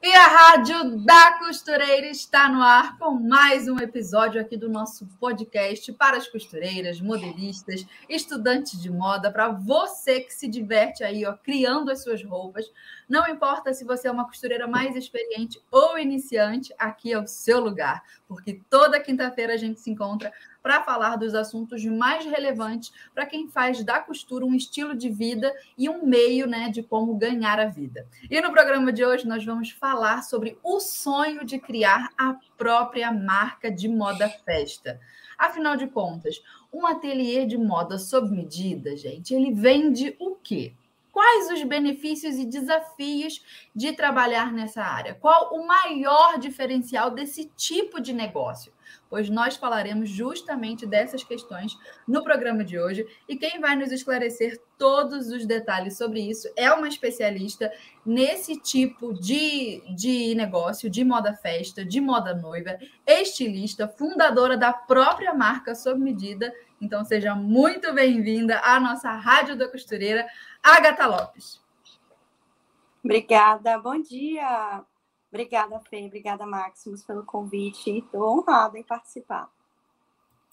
E a Rádio da Costureira está no ar com mais um episódio aqui do nosso podcast para as costureiras, modelistas, estudantes de moda, para você que se diverte aí, ó, criando as suas roupas. Não importa se você é uma costureira mais experiente ou iniciante, aqui é o seu lugar, porque toda quinta-feira a gente se encontra para falar dos assuntos mais relevantes para quem faz da costura um estilo de vida e um meio né, de como ganhar a vida. E no programa de hoje nós vamos falar sobre o sonho de criar a própria marca de moda festa. Afinal de contas, um ateliê de moda sob medida, gente, ele vende o quê? Quais os benefícios e desafios de trabalhar nessa área? Qual o maior diferencial desse tipo de negócio? Pois nós falaremos justamente dessas questões no programa de hoje e quem vai nos esclarecer todos os detalhes sobre isso é uma especialista nesse tipo de, de negócio, de moda festa, de moda noiva, estilista, fundadora da própria marca sob medida. Então seja muito bem-vinda à nossa Rádio da Costureira. Agatha Lopes. Obrigada, bom dia. Obrigada, Fê, obrigada, Maximus, pelo convite. Estou honrada em participar.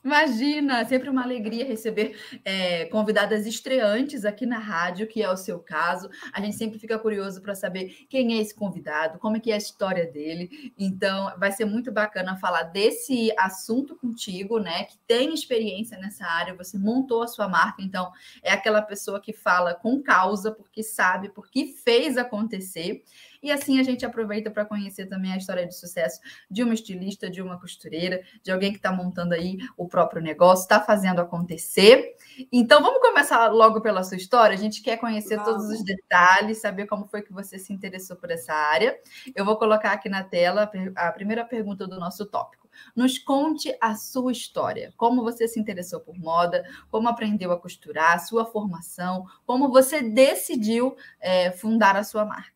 Imagina, sempre uma alegria receber é, convidadas estreantes aqui na rádio, que é o seu caso. A gente sempre fica curioso para saber quem é esse convidado, como é que é a história dele. Então, vai ser muito bacana falar desse assunto contigo, né? Que tem experiência nessa área, você montou a sua marca, então é aquela pessoa que fala com causa, porque sabe, porque fez acontecer. E assim a gente aproveita para conhecer também a história de sucesso de uma estilista, de uma costureira, de alguém que está montando aí o próprio negócio, está fazendo acontecer. Então vamos começar logo pela sua história. A gente quer conhecer vamos. todos os detalhes, saber como foi que você se interessou por essa área. Eu vou colocar aqui na tela a primeira pergunta do nosso tópico. Nos conte a sua história, como você se interessou por moda, como aprendeu a costurar, sua formação, como você decidiu é, fundar a sua marca.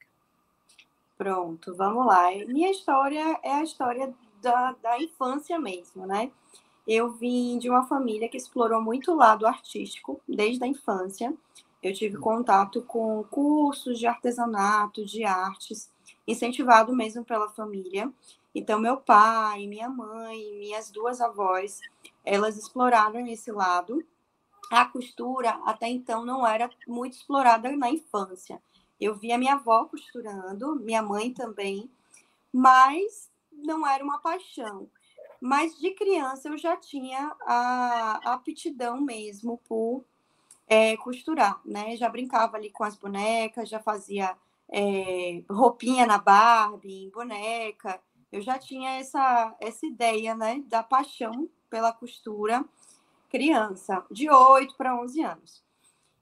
Pronto, vamos lá. Minha história é a história da, da infância mesmo, né? Eu vim de uma família que explorou muito o lado artístico desde a infância. Eu tive contato com cursos de artesanato, de artes, incentivado mesmo pela família. Então, meu pai, minha mãe, minhas duas avós, elas exploraram esse lado. A costura, até então, não era muito explorada na infância. Eu via minha avó costurando, minha mãe também, mas não era uma paixão. Mas de criança eu já tinha a, a aptidão mesmo por é, costurar, né? Já brincava ali com as bonecas, já fazia é, roupinha na Barbie, boneca. Eu já tinha essa, essa ideia, né, da paixão pela costura criança, de 8 para 11 anos.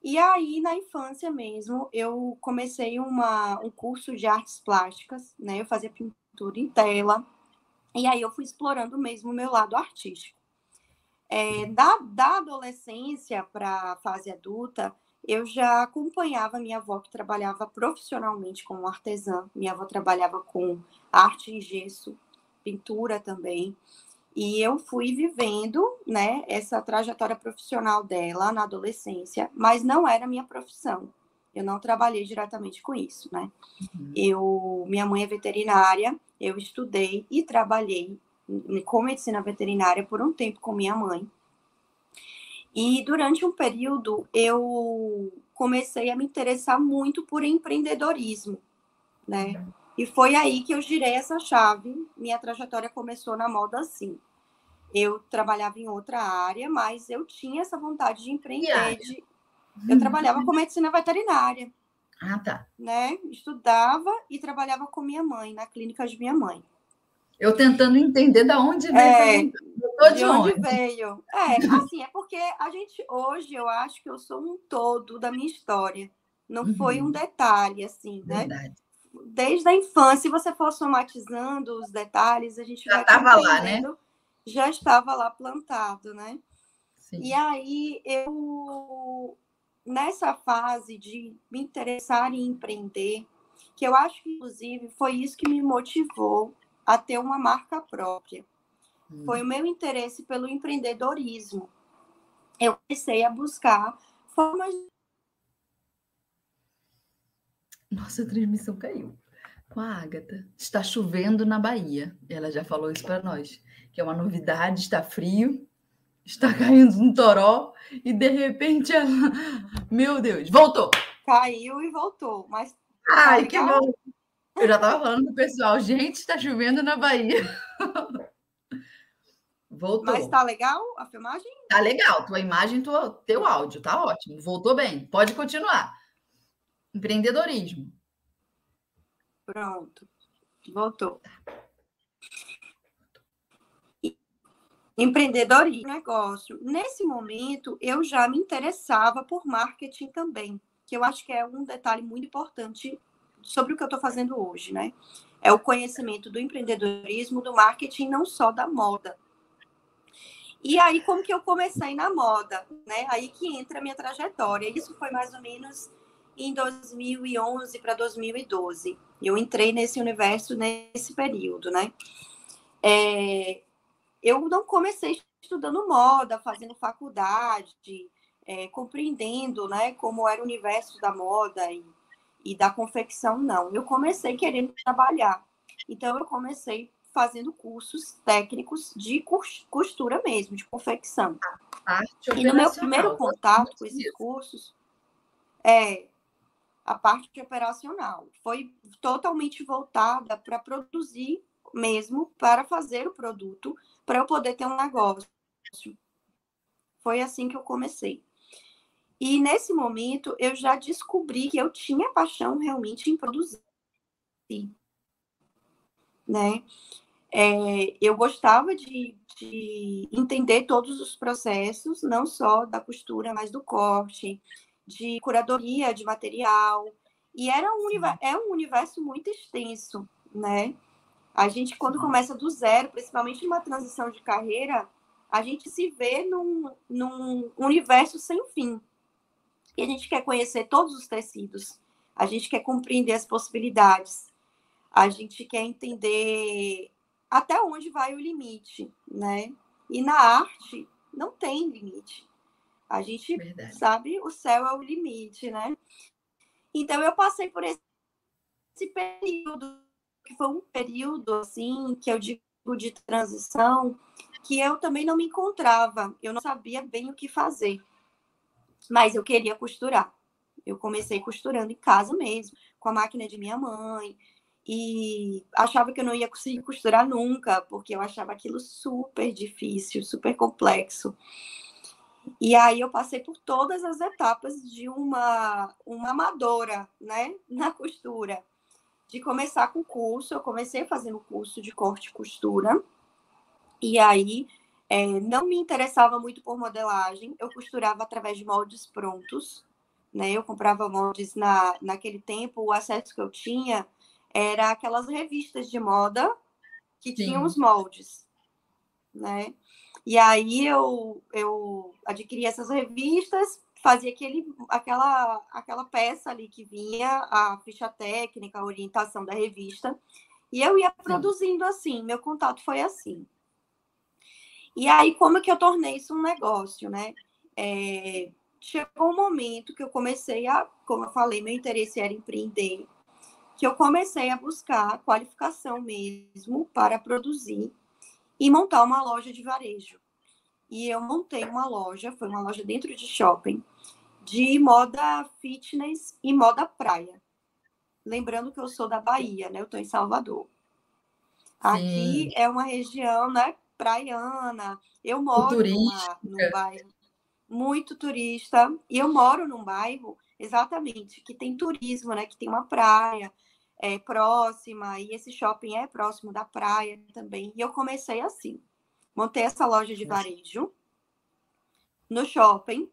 E aí, na infância mesmo, eu comecei uma, um curso de artes plásticas, né? Eu fazia pintura em tela. E aí eu fui explorando mesmo o meu lado artístico. É, da, da adolescência para a fase adulta, eu já acompanhava minha avó que trabalhava profissionalmente como artesã. Minha avó trabalhava com arte em gesso, pintura também. E eu fui vivendo, né, essa trajetória profissional dela na adolescência, mas não era minha profissão. Eu não trabalhei diretamente com isso, né? Uhum. Eu, minha mãe é veterinária, eu estudei e trabalhei com medicina veterinária por um tempo com minha mãe. E durante um período eu comecei a me interessar muito por empreendedorismo, né? Uhum. E foi aí que eu girei essa chave. Minha trajetória começou na moda assim. Eu trabalhava em outra área, mas eu tinha essa vontade de empreender. De... Eu trabalhava com medicina veterinária. Ah, tá. Né? Estudava e trabalhava com minha mãe, na clínica de minha mãe. Eu tentando entender de onde veio. É, de, de onde, onde veio. É, assim, é porque a gente, hoje, eu acho que eu sou um todo da minha história. Não uhum. foi um detalhe, assim, né? Verdade. desde a infância, se você for somatizando os detalhes, a gente já estava lá, né? Já estava lá plantado, né? Sim. E aí eu nessa fase de me interessar em empreender, que eu acho que inclusive foi isso que me motivou a ter uma marca própria. Hum. Foi o meu interesse pelo empreendedorismo. Eu comecei a buscar formas nossa, a transmissão caiu. Com a Ágata. Está chovendo na Bahia. Ela já falou isso para nós. Que é uma novidade, está frio, está caindo um toró e de repente ela. Meu Deus, voltou! Caiu e voltou, mas. Ai, que bom! Eu já estava falando pro pessoal, gente, está chovendo na Bahia. Voltou. Mas está legal a filmagem? Tá legal. Tua imagem, tua, teu áudio, tá ótimo. Voltou bem. Pode continuar. Empreendedorismo. Pronto. Voltou. Empreendedorismo, negócio. Nesse momento, eu já me interessava por marketing também, que eu acho que é um detalhe muito importante sobre o que eu estou fazendo hoje, né? É o conhecimento do empreendedorismo, do marketing, não só da moda. E aí, como que eu comecei na moda, né? Aí que entra a minha trajetória. Isso foi mais ou menos em 2011 para 2012. Eu entrei nesse universo nesse período, né? É, eu não comecei estudando moda, fazendo faculdade, é, compreendendo, né, como era o universo da moda e, e da confecção, não. Eu comecei querendo trabalhar. Então, eu comecei fazendo cursos técnicos de costura mesmo, de confecção. E no meu primeiro contato com esses cursos, é, a parte operacional. Foi totalmente voltada para produzir mesmo, para fazer o produto, para eu poder ter um negócio. Foi assim que eu comecei. E nesse momento eu já descobri que eu tinha paixão realmente em produzir. Né? É, eu gostava de, de entender todos os processos, não só da costura, mas do corte, de curadoria de material. E era um, é um universo muito extenso, né? A gente, quando começa do zero, principalmente numa transição de carreira, a gente se vê num, num universo sem fim. E a gente quer conhecer todos os tecidos, a gente quer compreender as possibilidades, a gente quer entender até onde vai o limite, né? E na arte não tem limite. A gente Verdade. sabe, o céu é o limite, né? Então eu passei por esse, esse período, que foi um período assim, que eu digo de transição, que eu também não me encontrava, eu não sabia bem o que fazer. Mas eu queria costurar. Eu comecei costurando em casa mesmo, com a máquina de minha mãe, e achava que eu não ia conseguir costurar nunca, porque eu achava aquilo super difícil, super complexo. E aí eu passei por todas as etapas de uma, uma amadora, né, na costura. De começar com o curso, eu comecei fazendo curso de corte e costura, e aí é, não me interessava muito por modelagem, eu costurava através de moldes prontos, né, eu comprava moldes na, naquele tempo, o acesso que eu tinha era aquelas revistas de moda que Sim. tinham os moldes, né, e aí eu, eu adquiri essas revistas, fazia aquele, aquela, aquela peça ali que vinha, a ficha técnica, a orientação da revista, e eu ia produzindo assim, meu contato foi assim. E aí, como que eu tornei isso um negócio, né? É, chegou um momento que eu comecei a, como eu falei, meu interesse era empreender, que eu comecei a buscar qualificação mesmo para produzir e montar uma loja de varejo. E eu montei uma loja, foi uma loja dentro de shopping, de moda fitness e moda praia. Lembrando que eu sou da Bahia, né? Eu estou em Salvador. Aqui Sim. é uma região, né, praiana. Eu moro numa, num bairro muito turista e eu moro num bairro exatamente que tem turismo, né? Que tem uma praia, é, próxima, e esse shopping é próximo da praia também. E eu comecei assim. Montei essa loja de varejo no shopping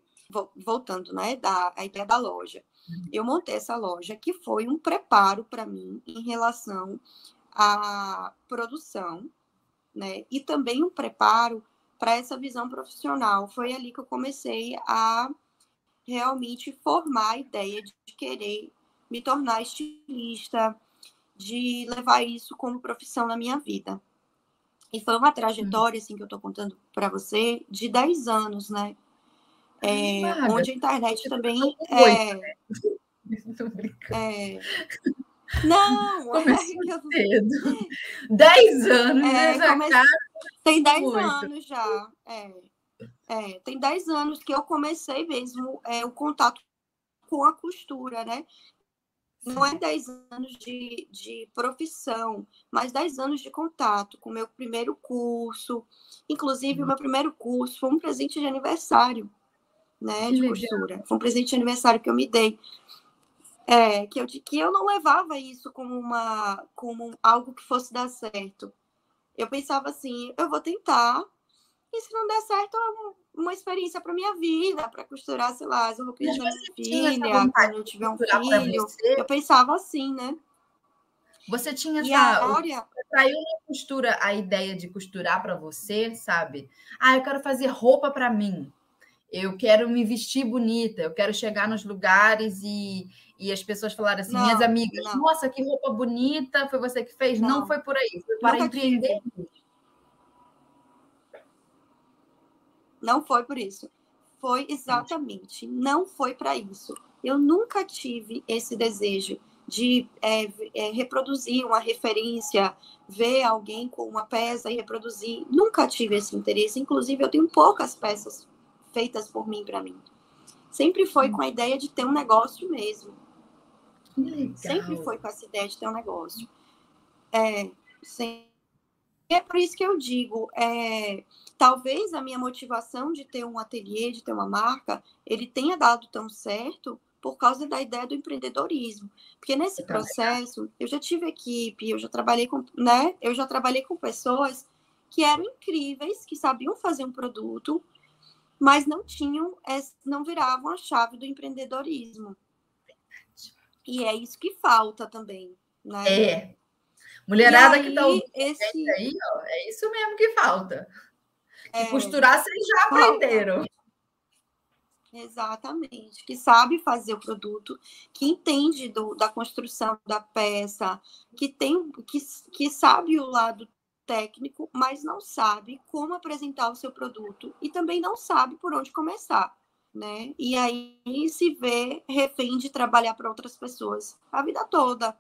voltando, né, da a ideia da loja. Eu montei essa loja que foi um preparo para mim em relação à produção, né, e também um preparo para essa visão profissional. Foi ali que eu comecei a realmente formar a ideia de querer me tornar estilista, de levar isso como profissão na minha vida. E foi uma trajetória, assim, que eu estou contando para você, de 10 anos, né? É, onde a internet também. É, né? é, não, Começou é cedo. 10 anos, é, né, comece... Tem 10 anos já. É, é, tem 10 anos que eu comecei mesmo é, o contato com a costura, né? Não é 10 anos de, de profissão, mas 10 anos de contato com o meu primeiro curso. Inclusive, o meu primeiro curso foi um presente de aniversário, né? De costura. Foi um presente de aniversário que eu me dei. É, que eu, que eu não levava isso como, uma, como algo que fosse dar certo. Eu pensava assim, eu vou tentar, e se não der certo, é uma experiência para minha vida, para costurar, sei lá, as roupinhas da minha filha, quando eu tiver um filho. Eu pensava assim, né? Você tinha e essa. Área... Saiu na costura a ideia de costurar para você, sabe? Ah, eu quero fazer roupa para mim. Eu quero me vestir bonita, eu quero chegar nos lugares e, e as pessoas falarem assim, não, minhas amigas, não. nossa, que roupa bonita, foi você que fez? Não, não foi por aí, foi para empreender. Tive. Não foi por isso. Foi exatamente, não foi para isso. Eu nunca tive esse desejo de é, é, reproduzir uma referência, ver alguém com uma peça e reproduzir. Nunca tive esse interesse. Inclusive, eu tenho poucas peças feitas por mim para mim. Sempre foi com a ideia de ter um negócio mesmo. Sempre foi com essa ideia de ter um negócio. É, sempre. É por isso que eu digo, é, talvez a minha motivação de ter um ateliê, de ter uma marca, ele tenha dado tão certo por causa da ideia do empreendedorismo. Porque nesse processo, eu já tive equipe, eu já trabalhei com, né? Eu já trabalhei com pessoas que eram incríveis, que sabiam fazer um produto, mas não tinham, não viravam a chave do empreendedorismo. E é isso que falta também, né? É. Mulherada aí, que está ouvindo esse... aí, ó, é isso mesmo que falta. É, costurar vocês já aprenderam. Exatamente, que sabe fazer o produto, que entende do, da construção da peça, que tem, que, que sabe o lado técnico, mas não sabe como apresentar o seu produto e também não sabe por onde começar, né? E aí se vê refém de trabalhar para outras pessoas a vida toda.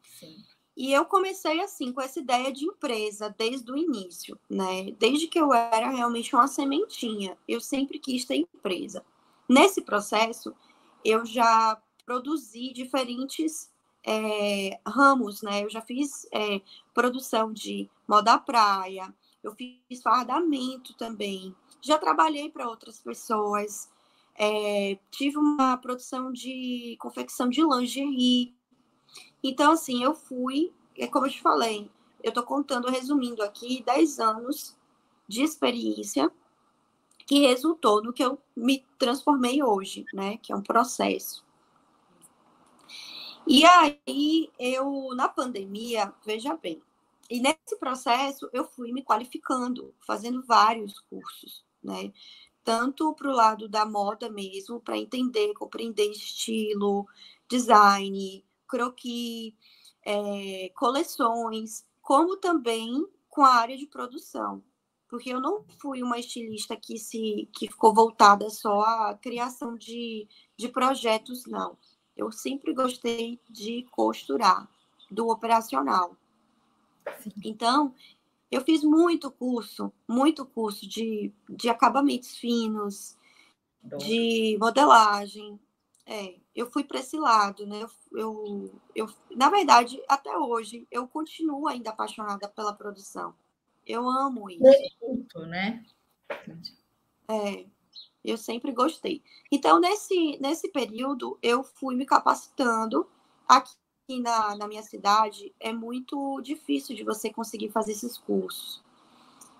Sim. E eu comecei assim com essa ideia de empresa desde o início, né? Desde que eu era realmente uma sementinha, eu sempre quis ter empresa. Nesse processo, eu já produzi diferentes é, ramos, né? Eu já fiz é, produção de moda praia, eu fiz fardamento também, já trabalhei para outras pessoas, é, tive uma produção de confecção de lingerie, então, assim, eu fui, é como eu te falei, eu estou contando, resumindo aqui, 10 anos de experiência que resultou no que eu me transformei hoje, né? Que é um processo. E aí, eu, na pandemia, veja bem, e nesse processo eu fui me qualificando, fazendo vários cursos, né? Tanto para o lado da moda mesmo, para entender, compreender estilo, design, croquis, é, coleções, como também com a área de produção. Porque eu não fui uma estilista que, se, que ficou voltada só à criação de, de projetos, não. Eu sempre gostei de costurar, do operacional. Então, eu fiz muito curso, muito curso de, de acabamentos finos, de modelagem, é, eu fui para esse lado, né? Eu, eu, eu, na verdade, até hoje, eu continuo ainda apaixonada pela produção. Eu amo isso. Muito, né? É, eu sempre gostei. Então, nesse, nesse período, eu fui me capacitando. Aqui na, na minha cidade, é muito difícil de você conseguir fazer esses cursos.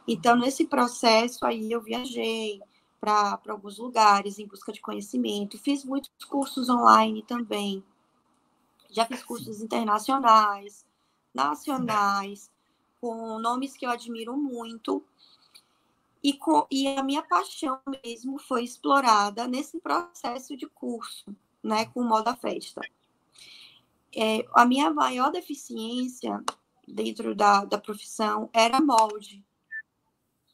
Então, nesse processo aí, eu viajei para alguns lugares em busca de conhecimento. Fiz muitos cursos online também. Já fiz cursos internacionais, nacionais, com nomes que eu admiro muito. E, com, e a minha paixão mesmo foi explorada nesse processo de curso, né, com moda festa. É, a minha maior deficiência dentro da, da profissão era molde.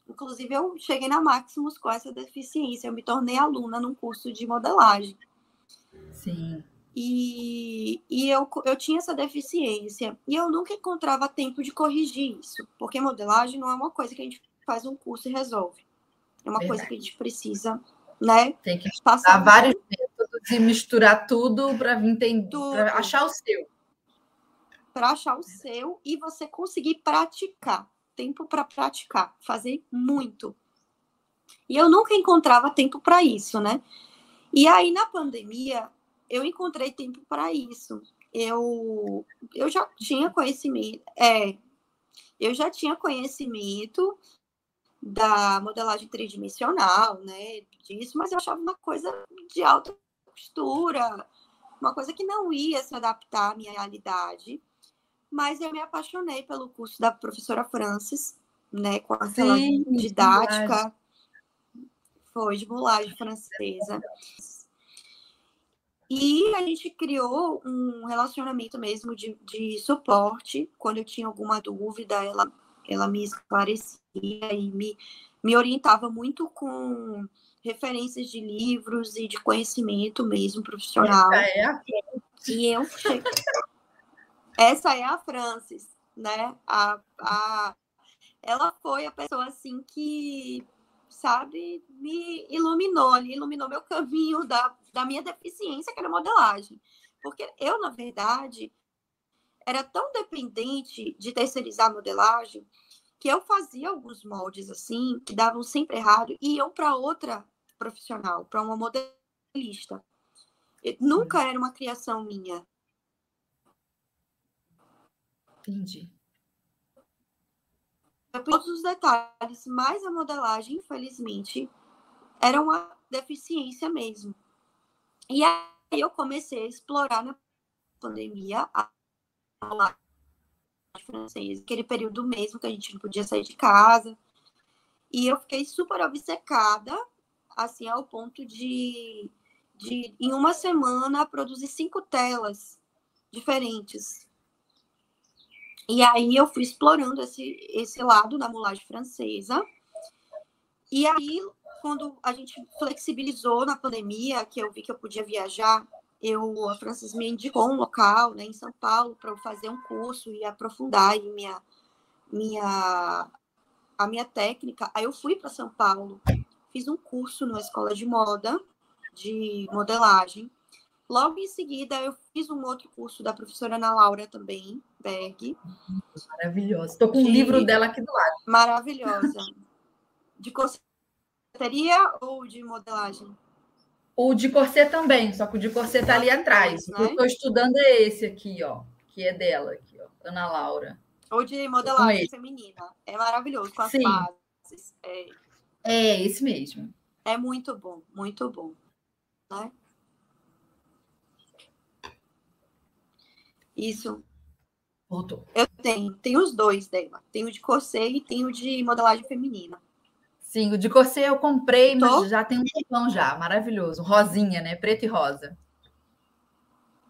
Inclusive, eu cheguei na Maximus com essa deficiência. Eu me tornei aluna num curso de modelagem. Sim. E, e eu, eu tinha essa deficiência. E eu nunca encontrava tempo de corrigir isso. Porque modelagem não é uma coisa que a gente faz um curso e resolve. É uma Verdade. coisa que a gente precisa, né? Tem que passar vários métodos e misturar tudo para entender, para achar o seu. Para achar o seu e você conseguir praticar tempo para praticar, fazer muito. E eu nunca encontrava tempo para isso, né? E aí na pandemia eu encontrei tempo para isso. Eu eu já tinha conhecimento, é, eu já tinha conhecimento da modelagem tridimensional, né, disso, mas eu achava uma coisa de alta costura, uma coisa que não ia se adaptar à minha realidade mas eu me apaixonei pelo curso da professora Francis, né, com aquela Sim, didática, foi de mulagem francesa. E a gente criou um relacionamento mesmo de, de suporte. Quando eu tinha alguma dúvida, ela, ela me esclarecia e me, me orientava muito com referências de livros e de conhecimento mesmo profissional. É a... E eu cheguei, essa é a Francis, né? A, a, ela foi a pessoa assim que, sabe, me iluminou, ali, iluminou meu caminho da, da minha deficiência, que era modelagem. Porque eu, na verdade, era tão dependente de terceirizar a modelagem que eu fazia alguns moldes assim, que davam sempre errado, e iam para outra profissional, para uma modelista. nunca era uma criação minha. Entendi. Todos os detalhes, mas a modelagem, infelizmente, era uma deficiência mesmo. E aí eu comecei a explorar na pandemia a aula francês, aquele período mesmo que a gente não podia sair de casa. E eu fiquei super obcecada, assim, ao ponto de, de em uma semana, produzir cinco telas diferentes e aí eu fui explorando esse, esse lado da mulagem francesa. E aí, quando a gente flexibilizou na pandemia, que eu vi que eu podia viajar, eu, a Francis me indicou um local né, em São Paulo para eu fazer um curso e aprofundar minha, minha, a minha técnica. Aí eu fui para São Paulo, fiz um curso numa escola de moda, de modelagem. Logo em seguida, eu fiz um outro curso da professora Ana Laura também, Berg. Maravilhosa. Estou com o de... um livro dela aqui do lado. Maravilhosa. De corseteria ou de modelagem? O de corset também, só que o de corset está ali atrás. Né? O que eu estou estudando é esse aqui, ó, que é dela, aqui, ó, Ana Laura. Ou de modelagem feminina. É maravilhoso, com as Sim. bases. É... é esse mesmo. É muito bom, muito bom. Né? Isso. Voltou. Eu tenho. Tenho os dois dela. Tenho de corset e tenho de modelagem feminina. Sim, o de corset eu comprei, Tô? mas já tem um tempão já. Maravilhoso. Rosinha, né? Preto e rosa.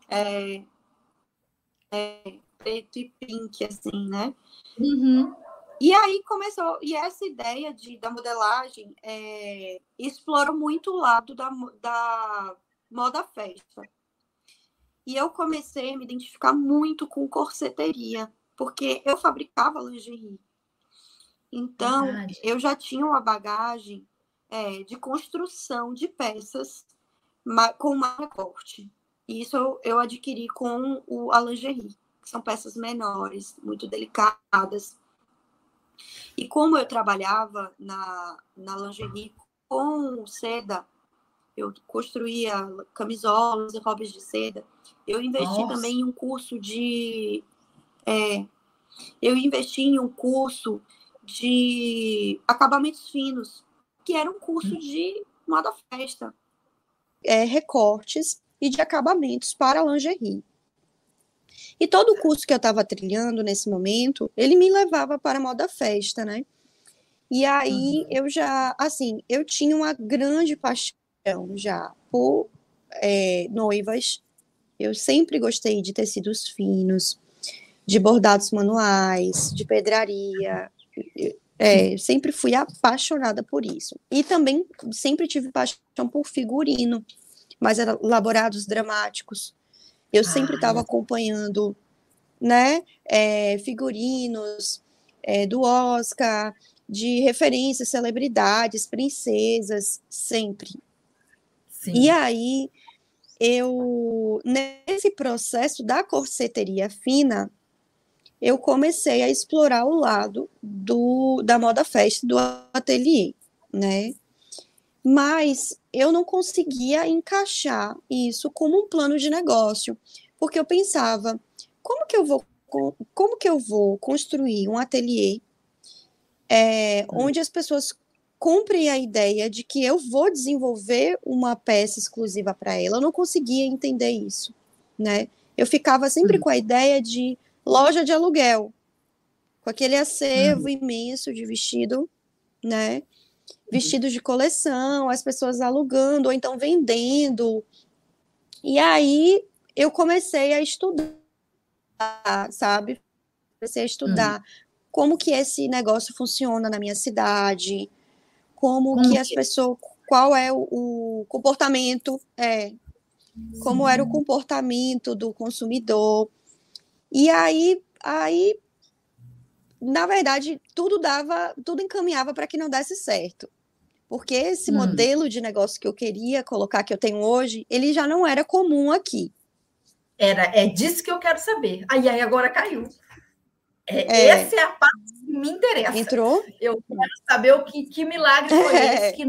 É, é preto e pink, assim, né? Uhum. E aí começou, e essa ideia de, da modelagem é, explorou muito o lado da, da moda festa. E eu comecei a me identificar muito com corseteria, porque eu fabricava lingerie. Então, Verdade. eu já tinha uma bagagem é, de construção de peças com malha corte. E isso eu, eu adquiri com o, a lingerie, que são peças menores, muito delicadas. E como eu trabalhava na, na lingerie com seda, eu construía camisolas e roupas de seda. Eu investi Nossa. também em um curso de. É, eu investi em um curso de acabamentos finos, que era um curso hum. de moda festa. É, recortes e de acabamentos para lingerie. E todo o curso que eu estava trilhando nesse momento, ele me levava para a moda festa, né? E aí uhum. eu já, assim, eu tinha uma grande paixão já por é, noivas. Eu sempre gostei de tecidos finos, de bordados manuais, de pedraria. É, sempre fui apaixonada por isso. E também sempre tive paixão por figurino, mas elaborados dramáticos. Eu sempre estava ah, acompanhando, né, é, figurinos é, do Oscar, de referências, celebridades, princesas, sempre. Sim. E aí, eu, nesse processo da corseteria fina, eu comecei a explorar o lado do, da moda festa, do ateliê, né? Mas eu não conseguia encaixar isso como um plano de negócio, porque eu pensava, como que eu vou, como que eu vou construir um ateliê é, onde as pessoas comprem a ideia de que eu vou desenvolver uma peça exclusiva para ela. Eu não conseguia entender isso, né? Eu ficava sempre uhum. com a ideia de loja de aluguel, com aquele acervo uhum. imenso de vestido, né? Vestidos de coleção, as pessoas alugando ou então vendendo. E aí eu comecei a estudar, sabe? Comecei a estudar uhum como que esse negócio funciona na minha cidade, como, que, as pessoas, qual é o, o comportamento, é, como era o comportamento do consumidor. E aí, aí, na verdade, tudo dava, tudo encaminhava para que não desse certo. Porque esse hum. modelo de negócio que eu queria colocar, que eu tenho hoje, ele já não era comum aqui. Era, é disso que eu quero saber. Aí, aí agora caiu. É, é. Essa é a parte que me interessa. Entrou? Eu quero saber o que, que milagre foi é. esse, que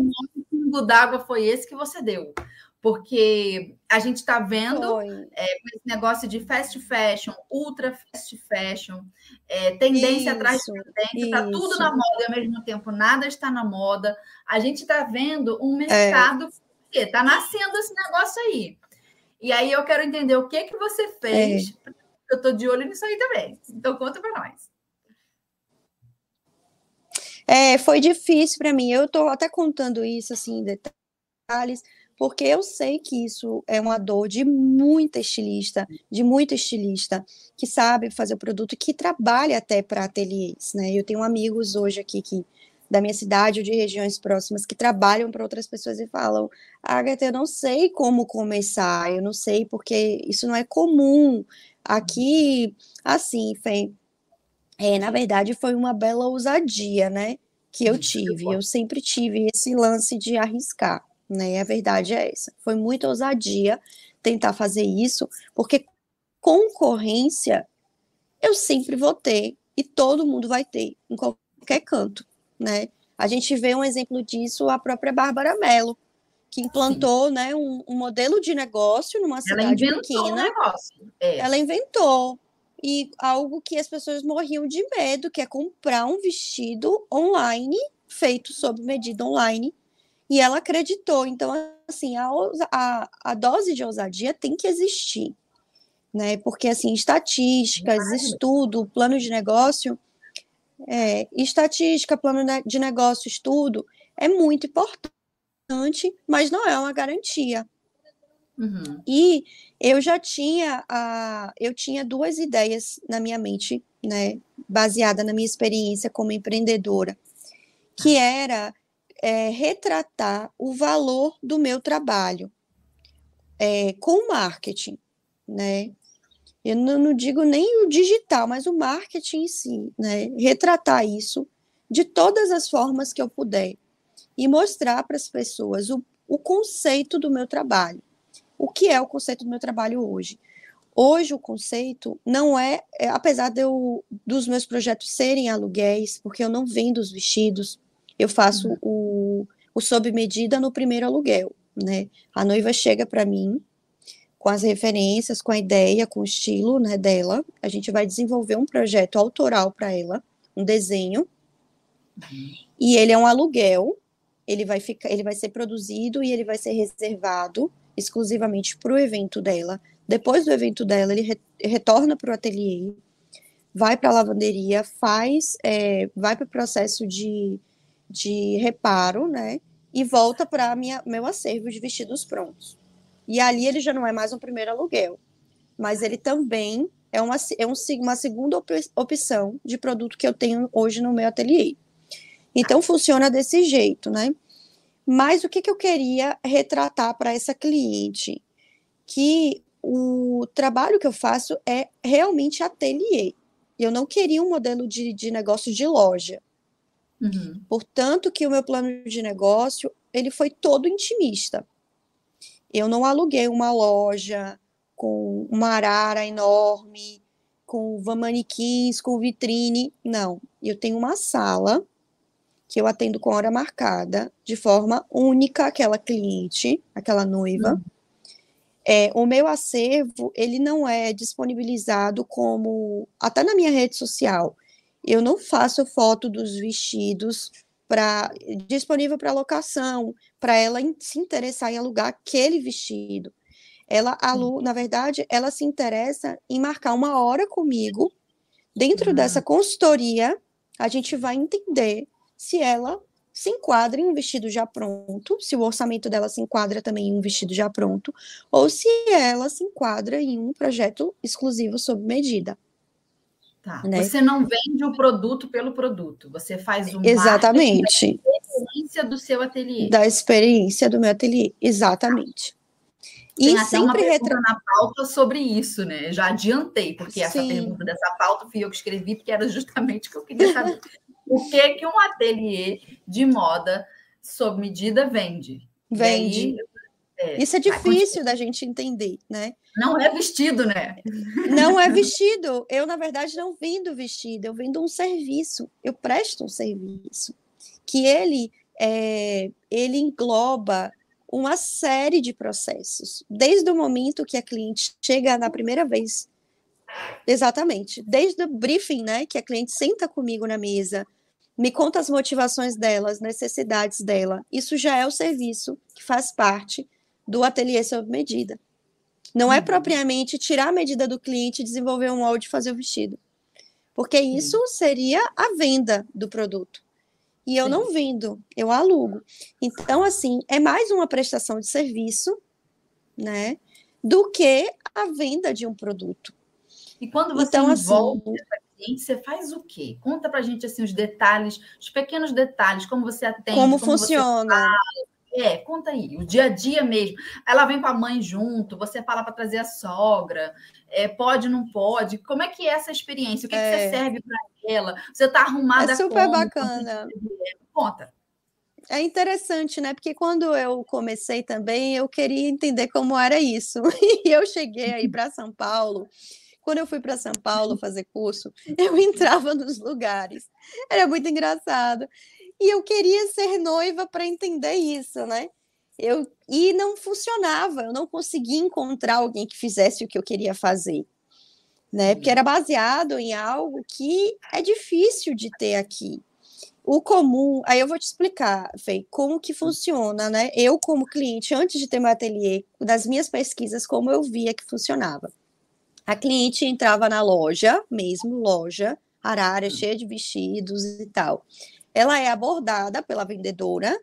pingo d'água foi esse que você deu. Porque a gente está vendo é, esse negócio de fast fashion, ultra fast fashion, é, tendência isso, atrás de tendência, está tudo na moda e ao mesmo tempo nada está na moda. A gente está vendo um é. mercado que está nascendo esse negócio aí. E aí eu quero entender o que que você fez é eu tô de olho nisso aí também. Então conta para nós. É, foi difícil para mim. Eu tô até contando isso assim em detalhes, porque eu sei que isso é uma dor de muita estilista, de muito estilista que sabe fazer o produto, que trabalha até para ateliês, né? Eu tenho amigos hoje aqui que da minha cidade ou de regiões próximas que trabalham para outras pessoas e falam: Agatha, eu não sei como começar, eu não sei porque isso não é comum. Aqui, assim, Fê, é, na verdade foi uma bela ousadia, né? Que eu tive. Eu sempre tive esse lance de arriscar, né? A verdade é essa. Foi muita ousadia tentar fazer isso, porque concorrência eu sempre vou ter e todo mundo vai ter em qualquer canto, né? A gente vê um exemplo disso a própria Bárbara Mello, que implantou né, um, um, modelo de negócio numa cidade pequena. Um é. Ela inventou. E algo que as pessoas morriam de medo, que é comprar um vestido online, feito sob medida online. E ela acreditou. Então, assim, a, a, a dose de ousadia tem que existir. Né? Porque, assim, estatísticas, estudo, plano de negócio, é, estatística, plano de negócio, estudo, é muito importante mas não é uma garantia. Uhum. E eu já tinha a, eu tinha duas ideias na minha mente, né, baseada na minha experiência como empreendedora, que era é, retratar o valor do meu trabalho é, com marketing, né? Eu não, não, digo nem o digital, mas o marketing em si, né? Retratar isso de todas as formas que eu puder e mostrar para as pessoas o, o conceito do meu trabalho. O que é o conceito do meu trabalho hoje? Hoje o conceito não é, é, apesar eu, dos meus projetos serem aluguéis, porque eu não vendo os vestidos, eu faço uhum. o, o sob medida no primeiro aluguel, né? A noiva chega para mim com as referências, com a ideia, com o estilo, né, dela. A gente vai desenvolver um projeto autoral para ela, um desenho. E ele é um aluguel ele vai ficar, ele vai ser produzido e ele vai ser reservado exclusivamente para o evento dela. Depois do evento dela, ele re, retorna para o ateliê, vai para a lavanderia, faz, é, vai para o processo de, de reparo, né? E volta para meu acervo de vestidos prontos. E ali ele já não é mais um primeiro aluguel, mas ele também é uma, é um, uma segunda opção de produto que eu tenho hoje no meu ateliê. Então funciona desse jeito, né? Mas o que, que eu queria retratar para essa cliente? Que o trabalho que eu faço é realmente ateliê. Eu não queria um modelo de, de negócio de loja. Uhum. Portanto, que o meu plano de negócio ele foi todo intimista. Eu não aluguei uma loja com uma arara enorme, com manequins, com vitrine. Não. Eu tenho uma sala que eu atendo com hora marcada, de forma única aquela cliente, aquela noiva. Uhum. É, o meu acervo, ele não é disponibilizado como, até na minha rede social, eu não faço foto dos vestidos para disponível para locação, para ela se interessar em alugar aquele vestido. Ela, alu, na verdade, ela se interessa em marcar uma hora comigo. Dentro uhum. dessa consultoria, a gente vai entender se ela se enquadra em um vestido já pronto, se o orçamento dela se enquadra também em um vestido já pronto, ou se ela se enquadra em um projeto exclusivo sob medida. Tá. Né? Você não vende o produto pelo produto, você faz um Exatamente. da experiência do seu ateliê. Da experiência do meu ateliê, exatamente. Tem e até sempre retra... na pauta sobre isso, né? Já adiantei, porque Sim. essa pergunta dessa pauta fui eu que escrevi, porque era justamente o que eu queria saber. o que que um ateliê de moda sob medida vende? Vende. é, Isso é difícil da gente entender, né? Não é vestido, né? Não é vestido. Eu, na verdade, não vendo vestido, eu vendo um serviço. Eu presto um serviço. Que ele, é, ele engloba uma série de processos. Desde o momento que a cliente chega na primeira vez Exatamente. Desde o briefing, né, que a cliente senta comigo na mesa, me conta as motivações dela, as necessidades dela. Isso já é o serviço que faz parte do ateliê sob medida. Não é uhum. propriamente tirar a medida do cliente, desenvolver um molde e fazer o vestido. Porque isso seria a venda do produto. E eu Sim. não vendo, eu alugo. Então, assim, é mais uma prestação de serviço, né? Do que a venda de um produto. E quando você então, envolve assim, essa cliente, você faz o quê? Conta para a gente assim, os detalhes, os pequenos detalhes, como você atende. Como, como funciona. É, conta aí, o dia a dia mesmo. Ela vem com a mãe junto, você fala para trazer a sogra, é, pode, não pode. Como é que é essa experiência? O que, é. que você serve para ela? Você está arrumada É super como? bacana. Conta. É interessante, né? Porque quando eu comecei também, eu queria entender como era isso. E eu cheguei aí para São Paulo quando eu fui para São Paulo fazer curso, eu entrava nos lugares. Era muito engraçado. E eu queria ser noiva para entender isso, né? Eu, e não funcionava, eu não conseguia encontrar alguém que fizesse o que eu queria fazer. Né? Porque era baseado em algo que é difícil de ter aqui. O comum, aí eu vou te explicar, Fê, como que funciona, né? Eu, como cliente, antes de ter meu ateliê, das minhas pesquisas, como eu via que funcionava. A cliente entrava na loja, mesmo loja, arara, cheia de vestidos e tal. Ela é abordada pela vendedora,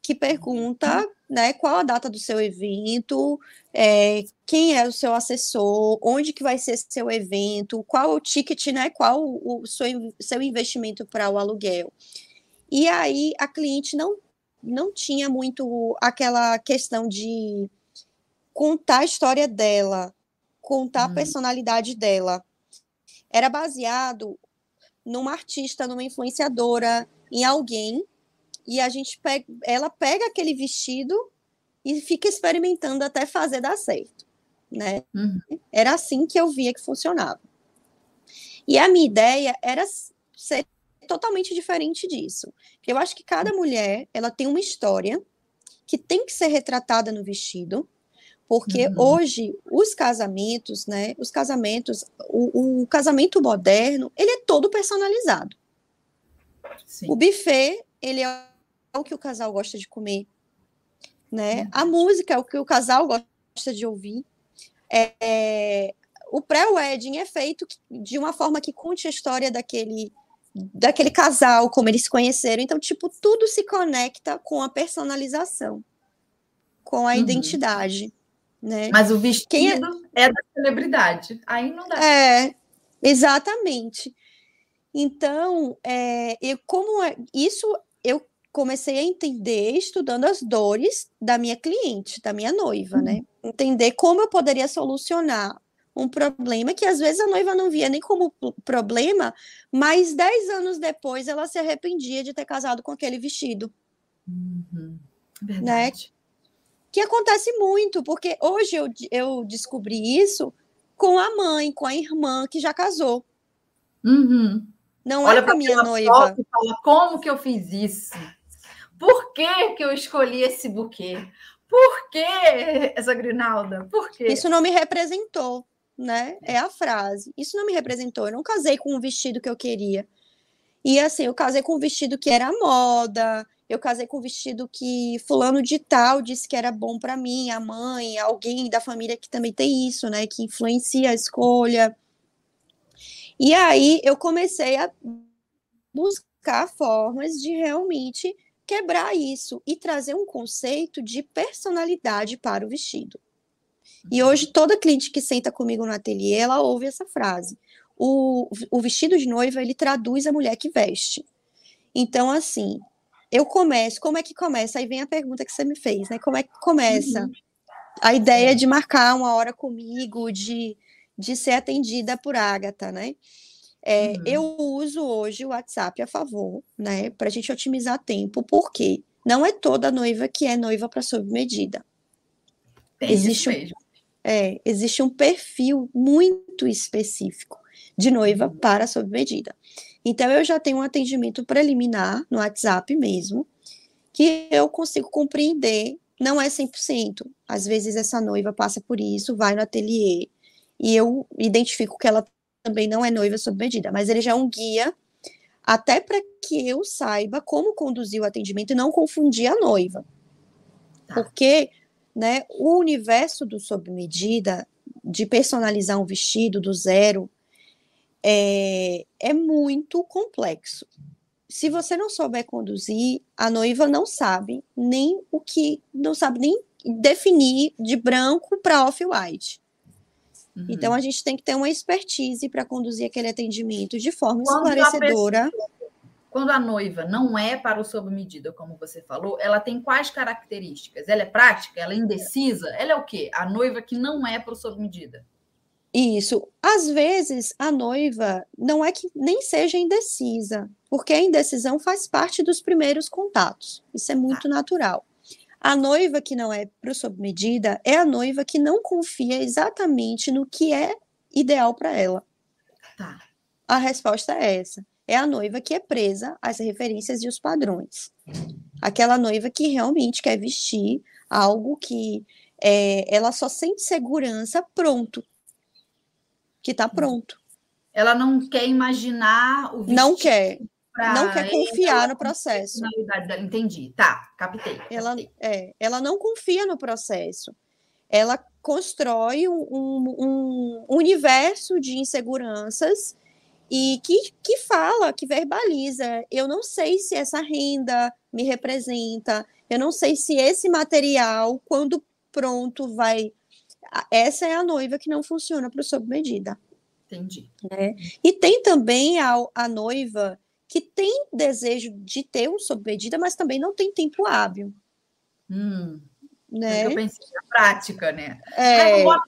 que pergunta né, qual a data do seu evento, é, quem é o seu assessor, onde que vai ser seu evento, qual o ticket, né, qual o seu, seu investimento para o aluguel. E aí a cliente não, não tinha muito aquela questão de contar a história dela, contar a uhum. personalidade dela. Era baseado numa artista, numa influenciadora, em alguém, e a gente pega, ela pega aquele vestido e fica experimentando até fazer dar certo, né? Uhum. Era assim que eu via que funcionava. E a minha ideia era ser totalmente diferente disso. Eu acho que cada mulher, ela tem uma história que tem que ser retratada no vestido, porque uhum. hoje os casamentos, né? Os casamentos, o, o, casamento moderno, ele é todo personalizado. Sim. O buffet, ele é que o casal gosta de comer, né? A música é o que o casal gosta de ouvir. É, o pré-wedding é feito de uma forma que conte a história daquele daquele casal, como eles se conheceram. Então, tipo, tudo se conecta com a personalização, com a uhum. identidade. Né? Mas o vestido é... é... da celebridade. Aí não dá. É, exatamente. Então, é, eu, como é, isso eu comecei a entender estudando as dores da minha cliente, da minha noiva, né? uhum. Entender como eu poderia solucionar um problema que às vezes a noiva não via nem como problema, mas dez anos depois ela se arrependia de ter casado com aquele vestido. Uhum. Né? Que acontece muito, porque hoje eu, eu descobri isso com a mãe, com a irmã que já casou. Uhum. Não Olha é com a minha noiva. E fala, como que eu fiz isso? Por que, que eu escolhi esse buquê? Por que essa grinalda? Por quê? Isso não me representou né? É a frase. Isso não me representou. Eu não casei com um vestido que eu queria. E assim, eu casei com um vestido que era moda, eu casei com um vestido que fulano de tal disse que era bom para mim, a mãe, alguém da família que também tem isso, né, que influencia a escolha. E aí eu comecei a buscar formas de realmente quebrar isso e trazer um conceito de personalidade para o vestido. E hoje, toda cliente que senta comigo no ateliê, ela ouve essa frase. O, o vestido de noiva, ele traduz a mulher que veste. Então, assim, eu começo, como é que começa? Aí vem a pergunta que você me fez, né? Como é que começa? Uhum. A ideia de marcar uma hora comigo, de, de ser atendida por Agatha, né? É, uhum. Eu uso hoje o WhatsApp a favor, né? Para a gente otimizar tempo, porque não é toda noiva que é noiva para sob medida. Existe um, é, existe um perfil muito específico de noiva uhum. para sob medida. Então, eu já tenho um atendimento preliminar no WhatsApp mesmo, que eu consigo compreender, não é 100%. Às vezes, essa noiva passa por isso, vai no ateliê, e eu identifico que ela também não é noiva sob medida, mas ele já é um guia, até para que eu saiba como conduzir o atendimento e não confundir a noiva. Tá. Porque né? O universo do sob medida, de personalizar um vestido do zero, é, é muito complexo. Se você não souber conduzir, a noiva não sabe nem o que, não sabe nem definir de branco para off-white. Uhum. Então a gente tem que ter uma expertise para conduzir aquele atendimento de forma Quando esclarecedora. Pessoa, quando a noiva não é para o sob medida, como você falou, ela tem quais características? Ela é prática? Ela é indecisa? Ela é o quê? A noiva que não é para o sob medida. Isso. Às vezes, a noiva não é que nem seja indecisa, porque a indecisão faz parte dos primeiros contatos. Isso é muito tá. natural. A noiva que não é para o sob medida é a noiva que não confia exatamente no que é ideal para ela. Tá. A resposta é essa é a noiva que é presa às referências e os padrões. Aquela noiva que realmente quer vestir algo que é, ela só sente segurança pronto, que está pronto. Ela não quer imaginar o vestido. Não quer. Não quer confiar no processo. Entendi. Tá, captei. Ela, é, ela não confia no processo. Ela constrói um, um, um universo de inseguranças e que, que fala, que verbaliza. Eu não sei se essa renda me representa, eu não sei se esse material, quando pronto, vai. Essa é a noiva que não funciona para o sob medida. Entendi. Né? E tem também a, a noiva que tem desejo de ter um sob medida, mas também não tem tempo hábil. Hum. Né? Eu pensei na prática, né? É. Ah,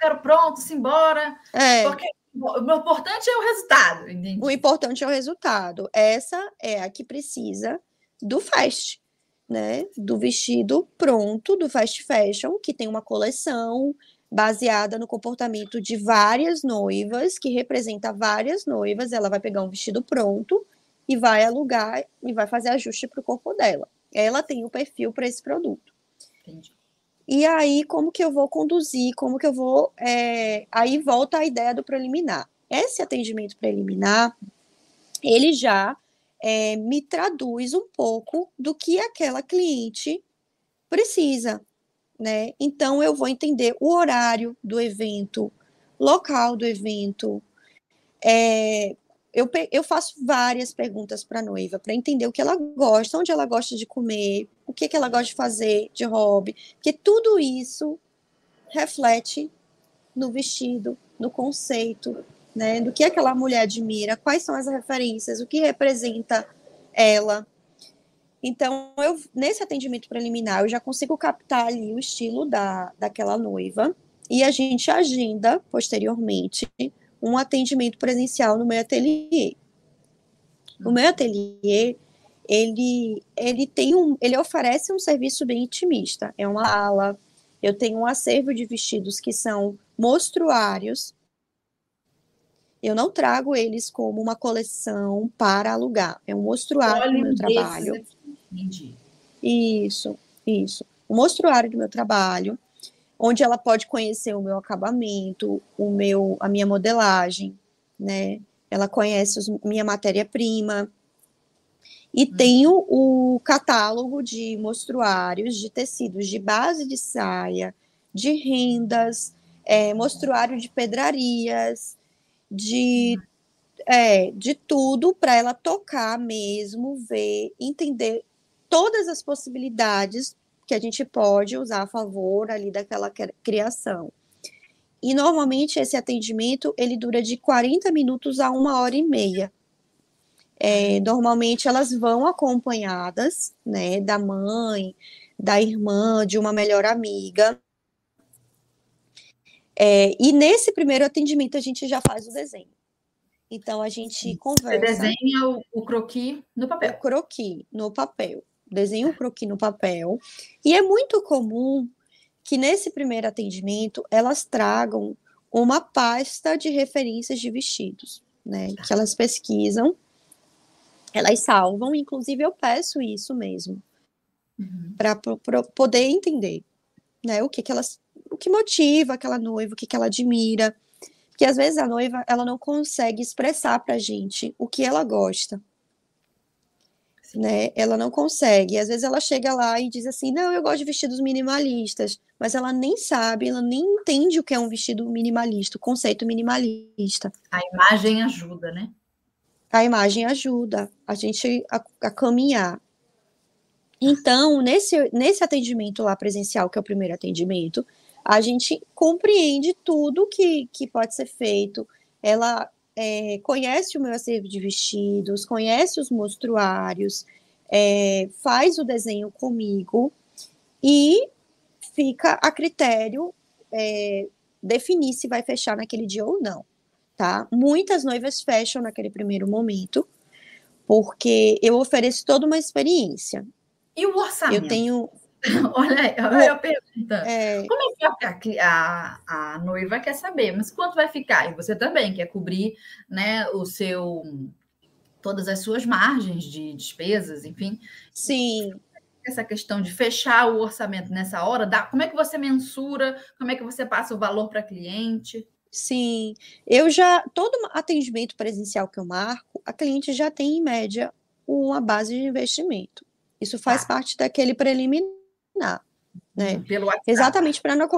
quero pronto, simbora. É. Porque o importante é o resultado. Entendi. O importante é o resultado. Essa é a que precisa do fast, né? Do vestido pronto, do fast fashion, que tem uma coleção baseada no comportamento de várias noivas, que representa várias noivas. Ela vai pegar um vestido pronto e vai alugar e vai fazer ajuste para o corpo dela. Ela tem o perfil para esse produto. Entendi. E aí, como que eu vou conduzir? Como que eu vou. É... Aí volta a ideia do preliminar. Esse atendimento preliminar, ele já é, me traduz um pouco do que aquela cliente precisa, né? Então eu vou entender o horário do evento, local do evento. É, eu, eu faço várias perguntas para a noiva para entender o que ela gosta, onde ela gosta de comer, o que, que ela gosta de fazer de hobby, porque tudo isso reflete no vestido, no conceito, né? Do que aquela mulher admira, quais são as referências, o que representa ela. Então, eu nesse atendimento preliminar, eu já consigo captar ali o estilo da, daquela noiva e a gente agenda posteriormente um atendimento presencial no meu ateliê. O meu ateliê, ele, ele tem um, ele oferece um serviço bem intimista. É uma ala, eu tenho um acervo de vestidos que são mostruários. Eu não trago eles como uma coleção para alugar. É um mostruário do meu trabalho. Entendi. Isso, isso. O mostruário do meu trabalho, onde ela pode conhecer o meu acabamento, o meu, a minha modelagem, né? Ela conhece os, minha matéria-prima. E hum. tenho o catálogo de mostruários de tecidos de base de saia, de rendas, é, mostruário de pedrarias, de, é, de tudo para ela tocar mesmo, ver, entender todas as possibilidades que a gente pode usar a favor ali daquela criação. E normalmente esse atendimento ele dura de 40 minutos a uma hora e meia. É, normalmente elas vão acompanhadas, né, da mãe, da irmã, de uma melhor amiga, é, e nesse primeiro atendimento a gente já faz o desenho. Então a gente conversa. Você desenha o, o croqui no papel. O croqui no papel. Desenha o croqui no papel. E é muito comum que nesse primeiro atendimento elas tragam uma pasta de referências de vestidos, né? Que elas pesquisam, elas salvam, inclusive eu peço isso mesmo, uhum. para poder entender, né? O que, que elas o que motiva aquela noiva, o que, que ela admira. Porque às vezes a noiva ela não consegue expressar para a gente o que ela gosta. Né? Ela não consegue. Às vezes ela chega lá e diz assim: Não, eu gosto de vestidos minimalistas, mas ela nem sabe, ela nem entende o que é um vestido minimalista, o conceito minimalista. A imagem ajuda, né? A imagem ajuda a gente a, a caminhar. Então, nesse, nesse atendimento lá presencial, que é o primeiro atendimento, a gente compreende tudo que, que pode ser feito. Ela é, conhece o meu acervo de vestidos, conhece os mostruários, é, faz o desenho comigo e fica a critério é, definir se vai fechar naquele dia ou não, tá? Muitas noivas fecham naquele primeiro momento, porque eu ofereço toda uma experiência. E o orçamento? Eu tenho Olha, olha a pergunta. É... Como é que a, a, a, noiva quer saber? Mas quanto vai ficar? E você também quer cobrir né, o seu todas as suas margens de despesas, enfim. Sim. Essa questão de fechar o orçamento nessa hora, dá, como é que você mensura? Como é que você passa o valor para cliente? Sim, eu já todo atendimento presencial que eu marco, a cliente já tem em média uma base de investimento. Isso faz ah. parte daquele preliminar né? Uhum. Pelo WhatsApp. Exatamente para não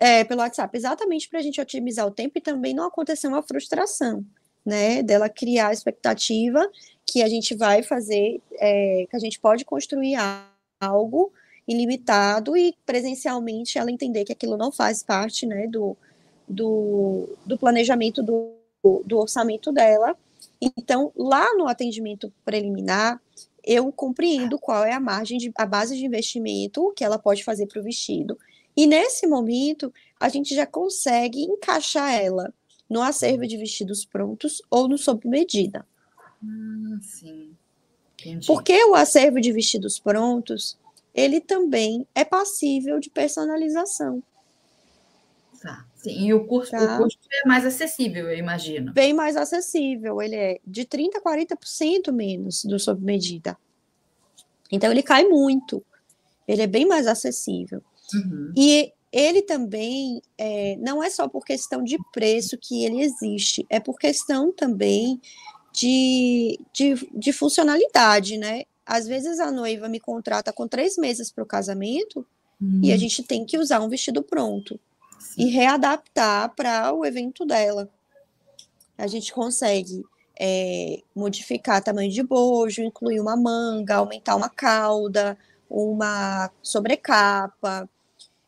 é, pelo WhatsApp, exatamente para a gente otimizar o tempo e também não acontecer uma frustração, né? Dela criar a expectativa que a gente vai fazer, é, que a gente pode construir algo ilimitado e presencialmente ela entender que aquilo não faz parte, né, do, do, do planejamento do, do orçamento dela. Então, lá no atendimento preliminar, eu compreendo qual é a margem, de, a base de investimento que ela pode fazer para o vestido. E nesse momento, a gente já consegue encaixar ela no acervo de vestidos prontos ou no sob medida. Hum, sim. Entendi. Porque o acervo de vestidos prontos, ele também é passível de personalização. Tá. Sim, e o custo, tá? o custo é mais acessível, eu imagino. Bem mais acessível, ele é de 30% a 40% menos do sob medida. Então ele cai muito, ele é bem mais acessível. Uhum. E ele também é, não é só por questão de preço que ele existe, é por questão também de, de, de funcionalidade, né? Às vezes a noiva me contrata com três meses para o casamento uhum. e a gente tem que usar um vestido pronto Sim. e readaptar para o evento dela. A gente consegue é, modificar tamanho de bojo, incluir uma manga, aumentar uma cauda, uma sobrecapa.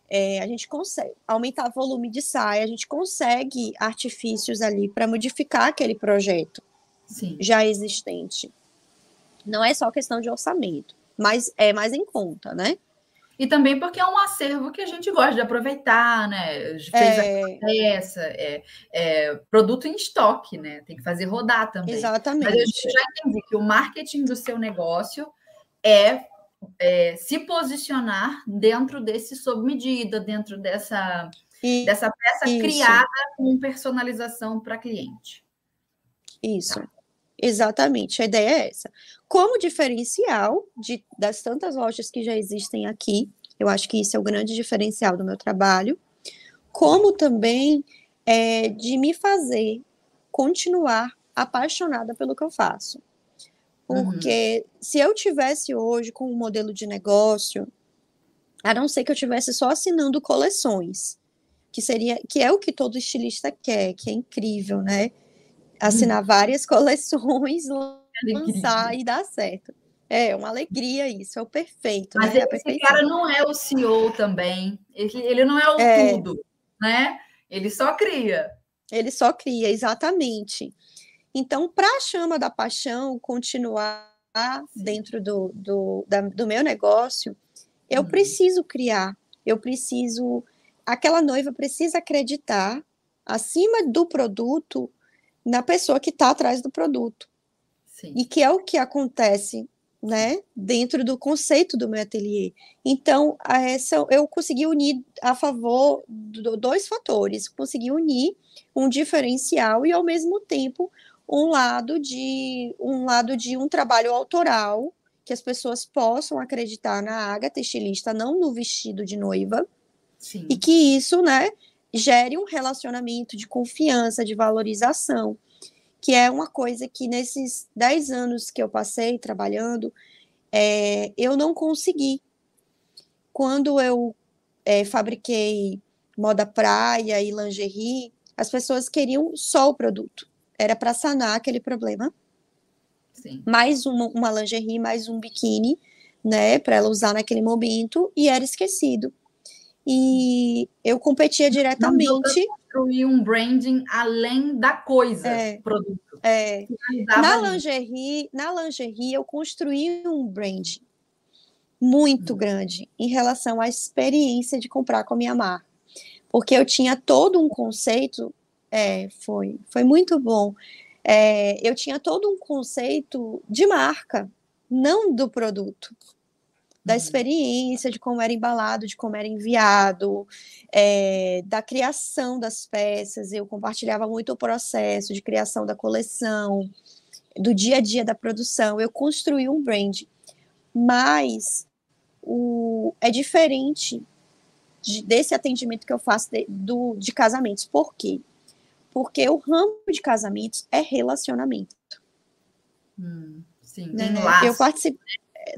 É, a gente consegue aumentar volume de saia, a gente consegue artifícios ali para modificar aquele projeto Sim. já existente. Não é só questão de orçamento, mas é mais em conta, né? E também porque é um acervo que a gente gosta de aproveitar, né? Fez é... a peça, é, é, produto em estoque, né? Tem que fazer rodar também. Exatamente. Mas eu já entendi que o marketing do seu negócio é, é se posicionar dentro desse sob medida, dentro dessa, e, dessa peça isso. criada com personalização para cliente. Isso. Tá. Exatamente, a ideia é essa. Como diferencial de, das tantas lojas que já existem aqui, eu acho que isso é o grande diferencial do meu trabalho, como também é, de me fazer continuar apaixonada pelo que eu faço. Porque uhum. se eu tivesse hoje com um modelo de negócio, a não ser que eu tivesse só assinando coleções, que seria que é o que todo estilista quer, que é incrível, né? Assinar várias coleções, lançar e dar certo. É uma alegria isso, é o perfeito. Mas né? esse cara não é o CEO também, ele, ele não é o é. tudo, né? Ele só cria. Ele só cria, exatamente. Então, para a chama da paixão continuar dentro do, do, da, do meu negócio, eu uhum. preciso criar, eu preciso. Aquela noiva precisa acreditar, acima do produto, na pessoa que está atrás do produto. Sim. E que é o que acontece né, dentro do conceito do meu ateliê. Então, essa, eu consegui unir a favor de dois fatores, consegui unir um diferencial e ao mesmo tempo um lado de um lado de um trabalho autoral que as pessoas possam acreditar na Agatha estilista, não no vestido de noiva. Sim. E que isso, né, gere um relacionamento de confiança, de valorização, que é uma coisa que nesses 10 anos que eu passei trabalhando, é, eu não consegui. Quando eu é, fabriquei moda praia e lingerie, as pessoas queriam só o produto. Era para sanar aquele problema. Sim. Mais uma, uma lingerie, mais um biquíni, né, para ela usar naquele momento, e era esquecido e eu competia diretamente. Construir um branding além da coisa, é, produto. É. Na lingerie, na lingerie, eu construí um brand muito hum. grande em relação à experiência de comprar com a minha marca. Porque eu tinha todo um conceito, é, foi, foi muito bom. É, eu tinha todo um conceito de marca, não do produto da uhum. experiência, de como era embalado, de como era enviado, é, da criação das peças. Eu compartilhava muito o processo de criação da coleção, do dia a dia da produção. Eu construí um brand, mas o, é diferente de, desse atendimento que eu faço de, do, de casamentos. Por quê? Porque o ramo de casamentos é relacionamento. Hum, sim, né? tem laços. Eu participo,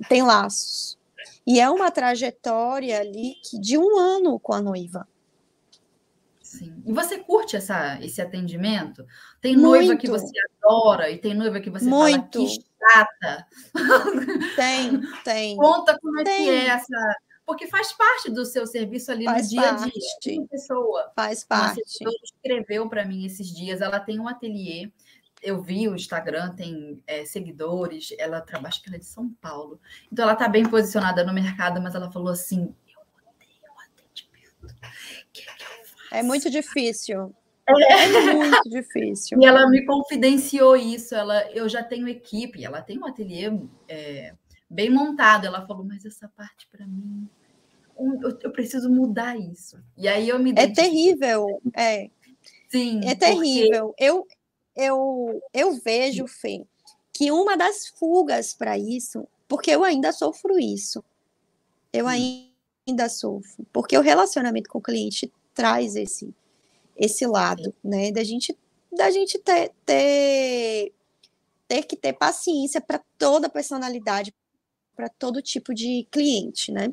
tem laços. E é uma trajetória ali que, de um ano com a noiva. Sim. E você curte essa, esse atendimento? Tem noiva Muito. que você adora e tem noiva que você Muito. fala que chata. Tem, tem. Conta como é tem. que é essa. Porque faz parte do seu serviço ali faz no dia a dia. Uma pessoa. Faz parte. Uma escreveu para mim esses dias. Ela tem um ateliê eu vi o Instagram, tem é, seguidores, ela trabalha, acho que ela é de São Paulo. Então ela está bem posicionada no mercado, mas ela falou assim: eu odeio o atendimento. Que é, que é muito difícil. É. é. muito difícil. E ela me confidenciou isso. Ela, eu já tenho equipe, ela tem um ateliê é, bem montado. Ela falou, mas essa parte para mim, eu, eu, preciso mudar isso. E aí eu me É terrível, é. Sim. É terrível. Porque... Eu, eu, eu vejo, Fê, que uma das fugas para isso, porque eu ainda sofro isso, eu ainda sofro, porque o relacionamento com o cliente traz esse, esse lado, né, da gente, da gente ter, ter ter que ter paciência para toda personalidade, para todo tipo de cliente, né?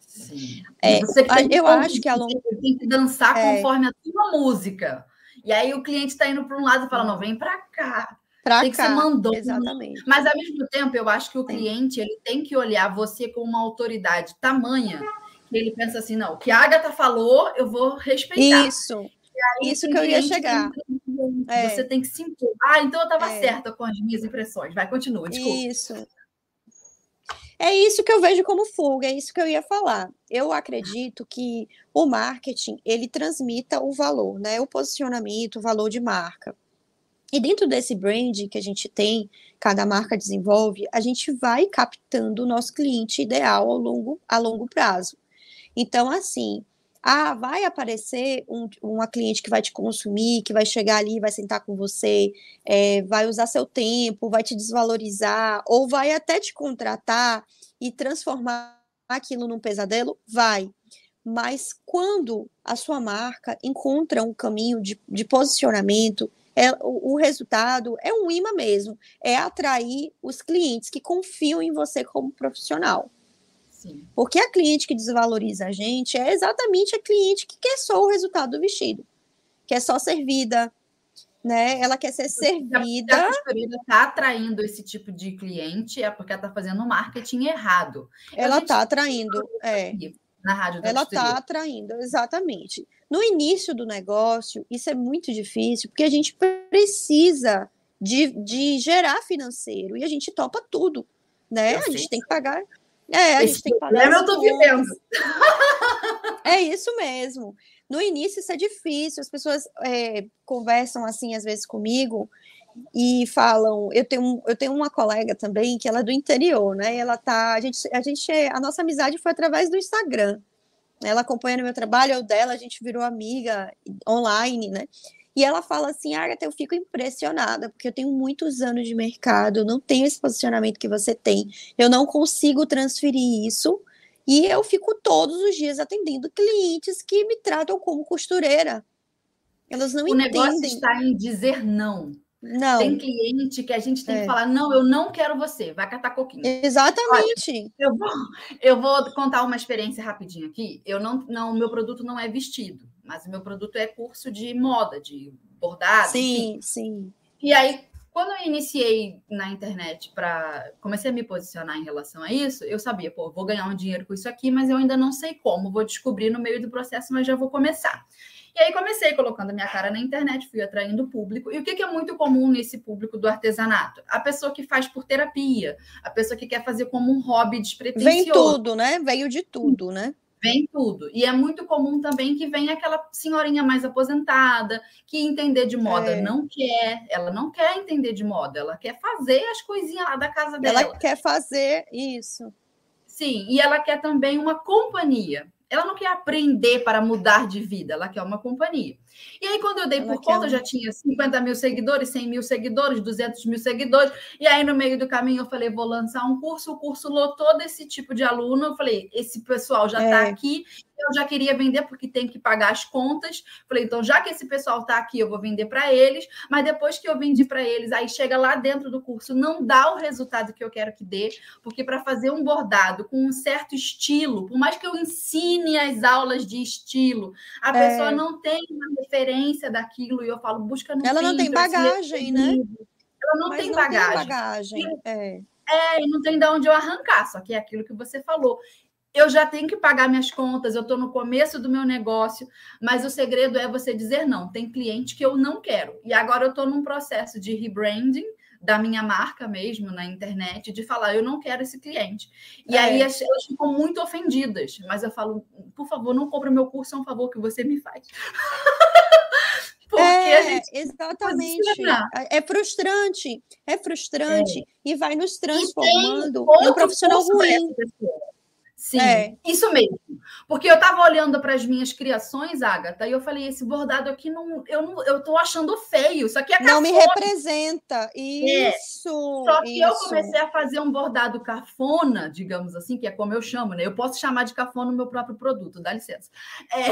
Sim. É, Você que tem eu que- acho que a longo tem que dançar É. conforme a tua música. E aí o cliente está indo para um lado e fala: não, vem para cá. para tem que ser cá, mandou. exatamente. Mas ao mesmo tempo, eu acho que o Sim. cliente ele tem que olhar você com uma autoridade tamanha que ele pensa assim: não, o que a Agatha falou, eu vou respeitar. Isso, Aí isso que eu ia chegar. que É. Você tem que se impor. Ah, então eu estava É. certa com as minhas impressões. Vai, continua, desculpa. Isso. É isso que eu vejo como fuga, é isso que eu ia falar. Eu acredito que o marketing, ele transmita o valor, né? O posicionamento, o valor de marca. E dentro desse brand que a gente tem, cada marca desenvolve, a gente vai captando o nosso cliente ideal ao longo, a longo prazo. Então, assim, ah, vai aparecer um- uma cliente que vai te consumir, que vai chegar ali, vai sentar com você, é, vai usar seu tempo, vai te desvalorizar, ou vai até te contratar e transformar aquilo num pesadelo? Vai. Mas quando a sua marca encontra um caminho de, de posicionamento, é, o, o resultado é um imã mesmo, é atrair os clientes que confiam em você como profissional. Sim. Porque a cliente que desvaloriza a gente é exatamente a cliente que quer só o resultado do vestido, quer só servida, né? Ela quer ser Se a servida. costureira está atraindo esse tipo de cliente, é porque ela está fazendo o marketing errado. Ela gente- está atraindo, é. Na rádio da Ela está atraindo, exatamente. No início do negócio, isso é muito difícil, porque a gente precisa de, de gerar financeiro e a gente topa tudo, né? Eu A sei. gente tem que pagar. É, a Esse gente tem que pagar. eu tô vivendo. É isso mesmo. No início isso é difícil, as pessoas é, conversam assim às vezes comigo e falam, eu tenho, eu tenho uma colega também que ela é do interior, né? Ela tá, a gente, a gente, a nossa amizade foi através do Instagram. Ela acompanha no meu trabalho, eu dela, a gente virou amiga online, né? E ela fala assim, Agatha, eu fico impressionada, porque eu tenho muitos anos de mercado, eu não tenho esse posicionamento que você tem, eu não consigo transferir isso e eu fico todos os dias atendendo clientes que me tratam como costureira. Elas não O negócio entendem. está em dizer não. Não, Tem cliente que a gente tem É. que falar: não, eu não quero você, vai catar coquinho. exatamente. Eu vou, eu vou contar uma experiência rapidinho aqui. Eu não, não, meu produto não é vestido, mas o meu produto é curso de moda, de bordado. enfim. Sim, sim. E aí, quando eu iniciei na internet para comecei a me posicionar em relação a isso, eu sabia, pô, vou ganhar um dinheiro com isso aqui, mas eu ainda não sei como, vou descobrir no meio do processo, mas já vou começar. E aí comecei colocando a minha cara na internet, fui atraindo público. E o que, que é muito comum nesse público do artesanato? A pessoa que faz por terapia, a pessoa que quer fazer como um hobby despretensioso. Vem tudo, né? Veio de tudo, né? Vem tudo. E é muito comum também que venha aquela senhorinha mais aposentada, que entender de moda É. não quer. Ela não quer entender de moda, ela quer fazer as coisinhas lá da casa dela. Ela quer fazer isso. Sim, e ela quer também uma companhia. Ela não quer aprender para mudar de vida, ela quer uma companhia. E aí, quando eu dei por conta, um- já tinha 50 mil seguidores, 100 mil seguidores, 200 mil seguidores. E aí, no meio do caminho, eu falei: vou lançar um curso. O curso lotou desse tipo de aluno. Eu falei: esse pessoal já está É. aqui. Eu já queria vender porque tem que pagar as contas. Falei: então, já que esse pessoal está aqui, eu vou vender para eles. Mas depois que eu vendi para eles, aí chega lá dentro do curso, não dá o resultado que eu quero que dê, porque para fazer um bordado com um certo estilo, por mais que eu ensine as aulas de estilo, a É. pessoa não tem uma referência daquilo e eu falo, busca no Ela não tem Pinterest, bagagem, né? Ela não tem não bagagem. tem bagagem. É. É, e não tem de onde eu arrancar, só que é aquilo que você falou. Eu já tenho que pagar minhas contas, eu estou no começo do meu negócio, mas o segredo é você dizer não. Tem cliente que eu não quero. E agora eu estou num processo de rebranding da minha marca mesmo na internet, de falar, eu não quero esse cliente. E É. aí as- elas ficam muito ofendidas, mas eu falo, por favor, não compre meu curso, é um favor que você me faz. Porque é, a gente exatamente. posiciona. É frustrante, é frustrante e vai nos É. Transformando em um profissional ruim. Sim, É. isso mesmo. Porque eu estava olhando para as minhas criações, Agatha, e eu falei: esse bordado aqui não, eu não, eu tô achando feio. Isso aqui é cafona. Não me representa. Isso. É. Só que isso. eu comecei a fazer um bordado cafona, digamos assim, que é como eu chamo, né? Eu posso chamar de cafona o meu próprio produto, dá licença. É,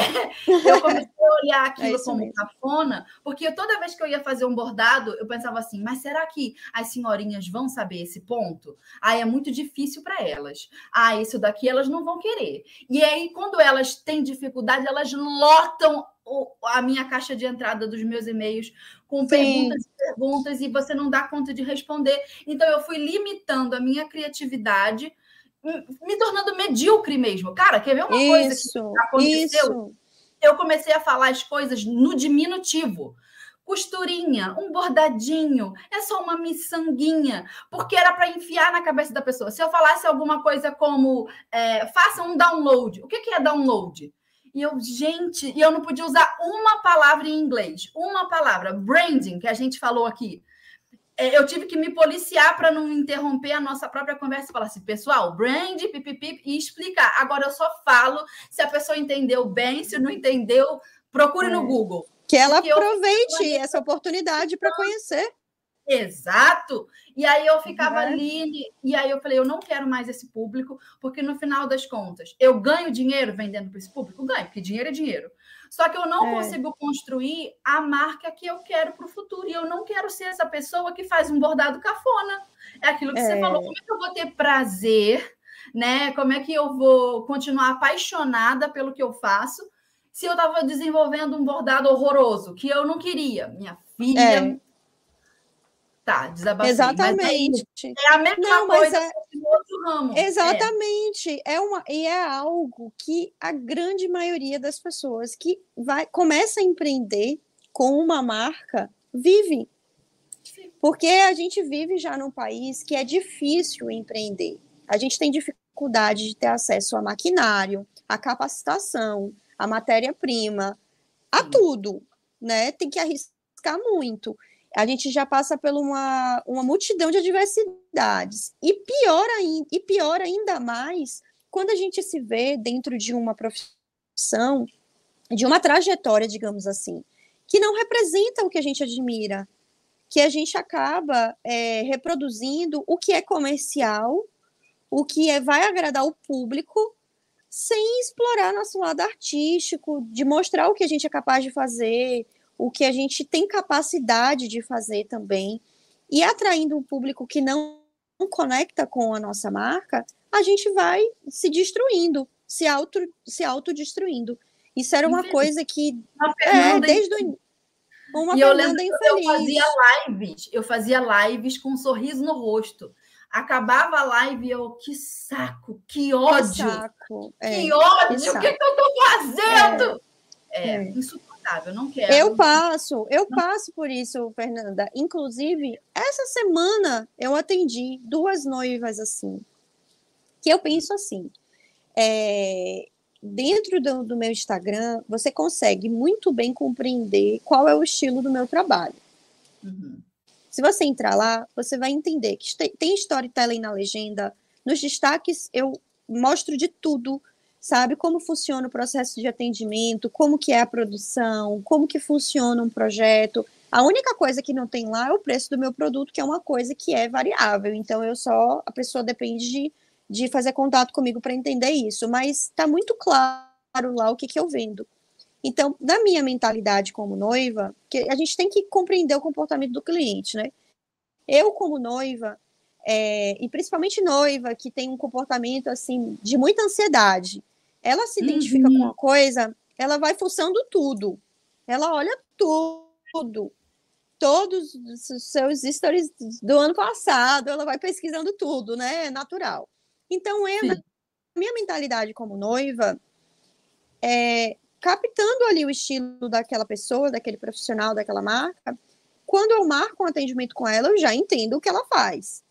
eu comecei a olhar é aquilo é como mesmo. cafona, porque toda vez que eu ia fazer um bordado, eu pensava assim: mas será que as senhorinhas vão saber esse ponto? Ah, é muito difícil para elas. Ah, isso daqui elas não vão querer. E aí, quando elas têm dificuldade, elas lotam a minha caixa de entrada dos meus e-mails com Sim. perguntas e perguntas e você não dá conta de responder. Então, eu fui limitando a minha criatividade, me tornando medíocre mesmo. Cara, quer ver uma isso, coisa que aconteceu? Isso. Eu comecei a falar as coisas no diminutivo costurinha, um bordadinho, é só uma miçanguinha, porque era para enfiar na cabeça da pessoa. Se eu falasse alguma coisa como é, faça um download, o que, que é download? E eu, gente, e eu não podia usar uma palavra em inglês, uma palavra, branding, que a gente falou aqui. É, eu tive que me policiar para não interromper a nossa própria conversa e falar assim, pessoal, brand, pipipi, e explicar. Agora eu só falo se a pessoa entendeu bem, se não entendeu, procure é. no Google. Que ela aproveite eu... essa oportunidade para conhecer. Exato. E aí eu ficava uhum. ali, e aí eu falei, eu não quero mais esse público, porque no final das contas, eu ganho dinheiro vendendo para esse público? Ganho, porque dinheiro é dinheiro. Só que eu não é. consigo construir a marca que eu quero para o futuro. E eu não quero ser essa pessoa que faz um bordado cafona. É aquilo que é. você falou. Como é que eu vou ter prazer, né? Como é que eu vou continuar apaixonada pelo que eu faço? Se eu estava desenvolvendo um bordado horroroso, que eu não queria. Minha filha. É. Tá, desabafei. Exatamente. é a mesma não, coisa é... outro ramo. Exatamente. É. é. uma e é algo que a grande maioria das pessoas que vai começa a empreender com uma marca vive. Porque a gente vive já num país que é difícil empreender. A gente tem dificuldade de ter acesso a maquinário, a capacitação, a matéria-prima, a tudo, né? Tem que arriscar muito. A gente já passa por uma, uma multidão de adversidades. E pior, ainda, e pior ainda mais quando a gente se vê dentro de uma profissão, de uma trajetória, digamos assim, que não representa o que a gente admira, que a gente acaba é, reproduzindo o que é comercial, o que é, vai agradar o público, sem explorar nosso lado artístico, de mostrar o que a gente é capaz de fazer, o que a gente tem capacidade de fazer também, e atraindo um público que não conecta com a nossa marca, a gente vai se destruindo, se auto se autodestruindo. Isso era uma coisa que é, desde o uma e eu lembro infeliz. eu fazia lives, eu fazia lives com um sorriso no rosto. Acabava a live e eu, que saco, que ódio. Que, saco. É, que ódio, que o que, que, eu tô fazendo? É, é, insuportável, não quero. Eu passo, eu não. passo por isso, Fernanda. Inclusive, essa semana eu atendi duas noivas assim, que eu penso assim, é, dentro do, do meu Instagram, você consegue muito bem compreender qual é o estilo do meu trabalho. Uhum. Se você entrar lá, você vai entender que tem storytelling na legenda. Nos destaques, eu mostro de tudo, sabe? Como funciona o processo de atendimento, como que é a produção, como que funciona um projeto. A única coisa que não tem lá é o preço do meu produto, que é uma coisa que é variável. Então, eu só, a pessoa depende de, de fazer contato comigo para entender isso. Mas está muito claro lá o que, que eu vendo. Então, na minha mentalidade como noiva, que a gente tem que compreender o comportamento do cliente, né? Eu, como noiva, é, e principalmente noiva que tem um comportamento assim de muita ansiedade, ela se identifica uhum. com uma coisa, ela vai fuçando tudo. Ela olha tudo. Todos os seus stories do ano passado, ela vai pesquisando tudo, né? É natural. Então, eu, na minha mentalidade como noiva, é, captando ali o estilo daquela pessoa, daquele profissional, daquela marca, quando eu marco um atendimento com ela, eu já entendo o que ela faz,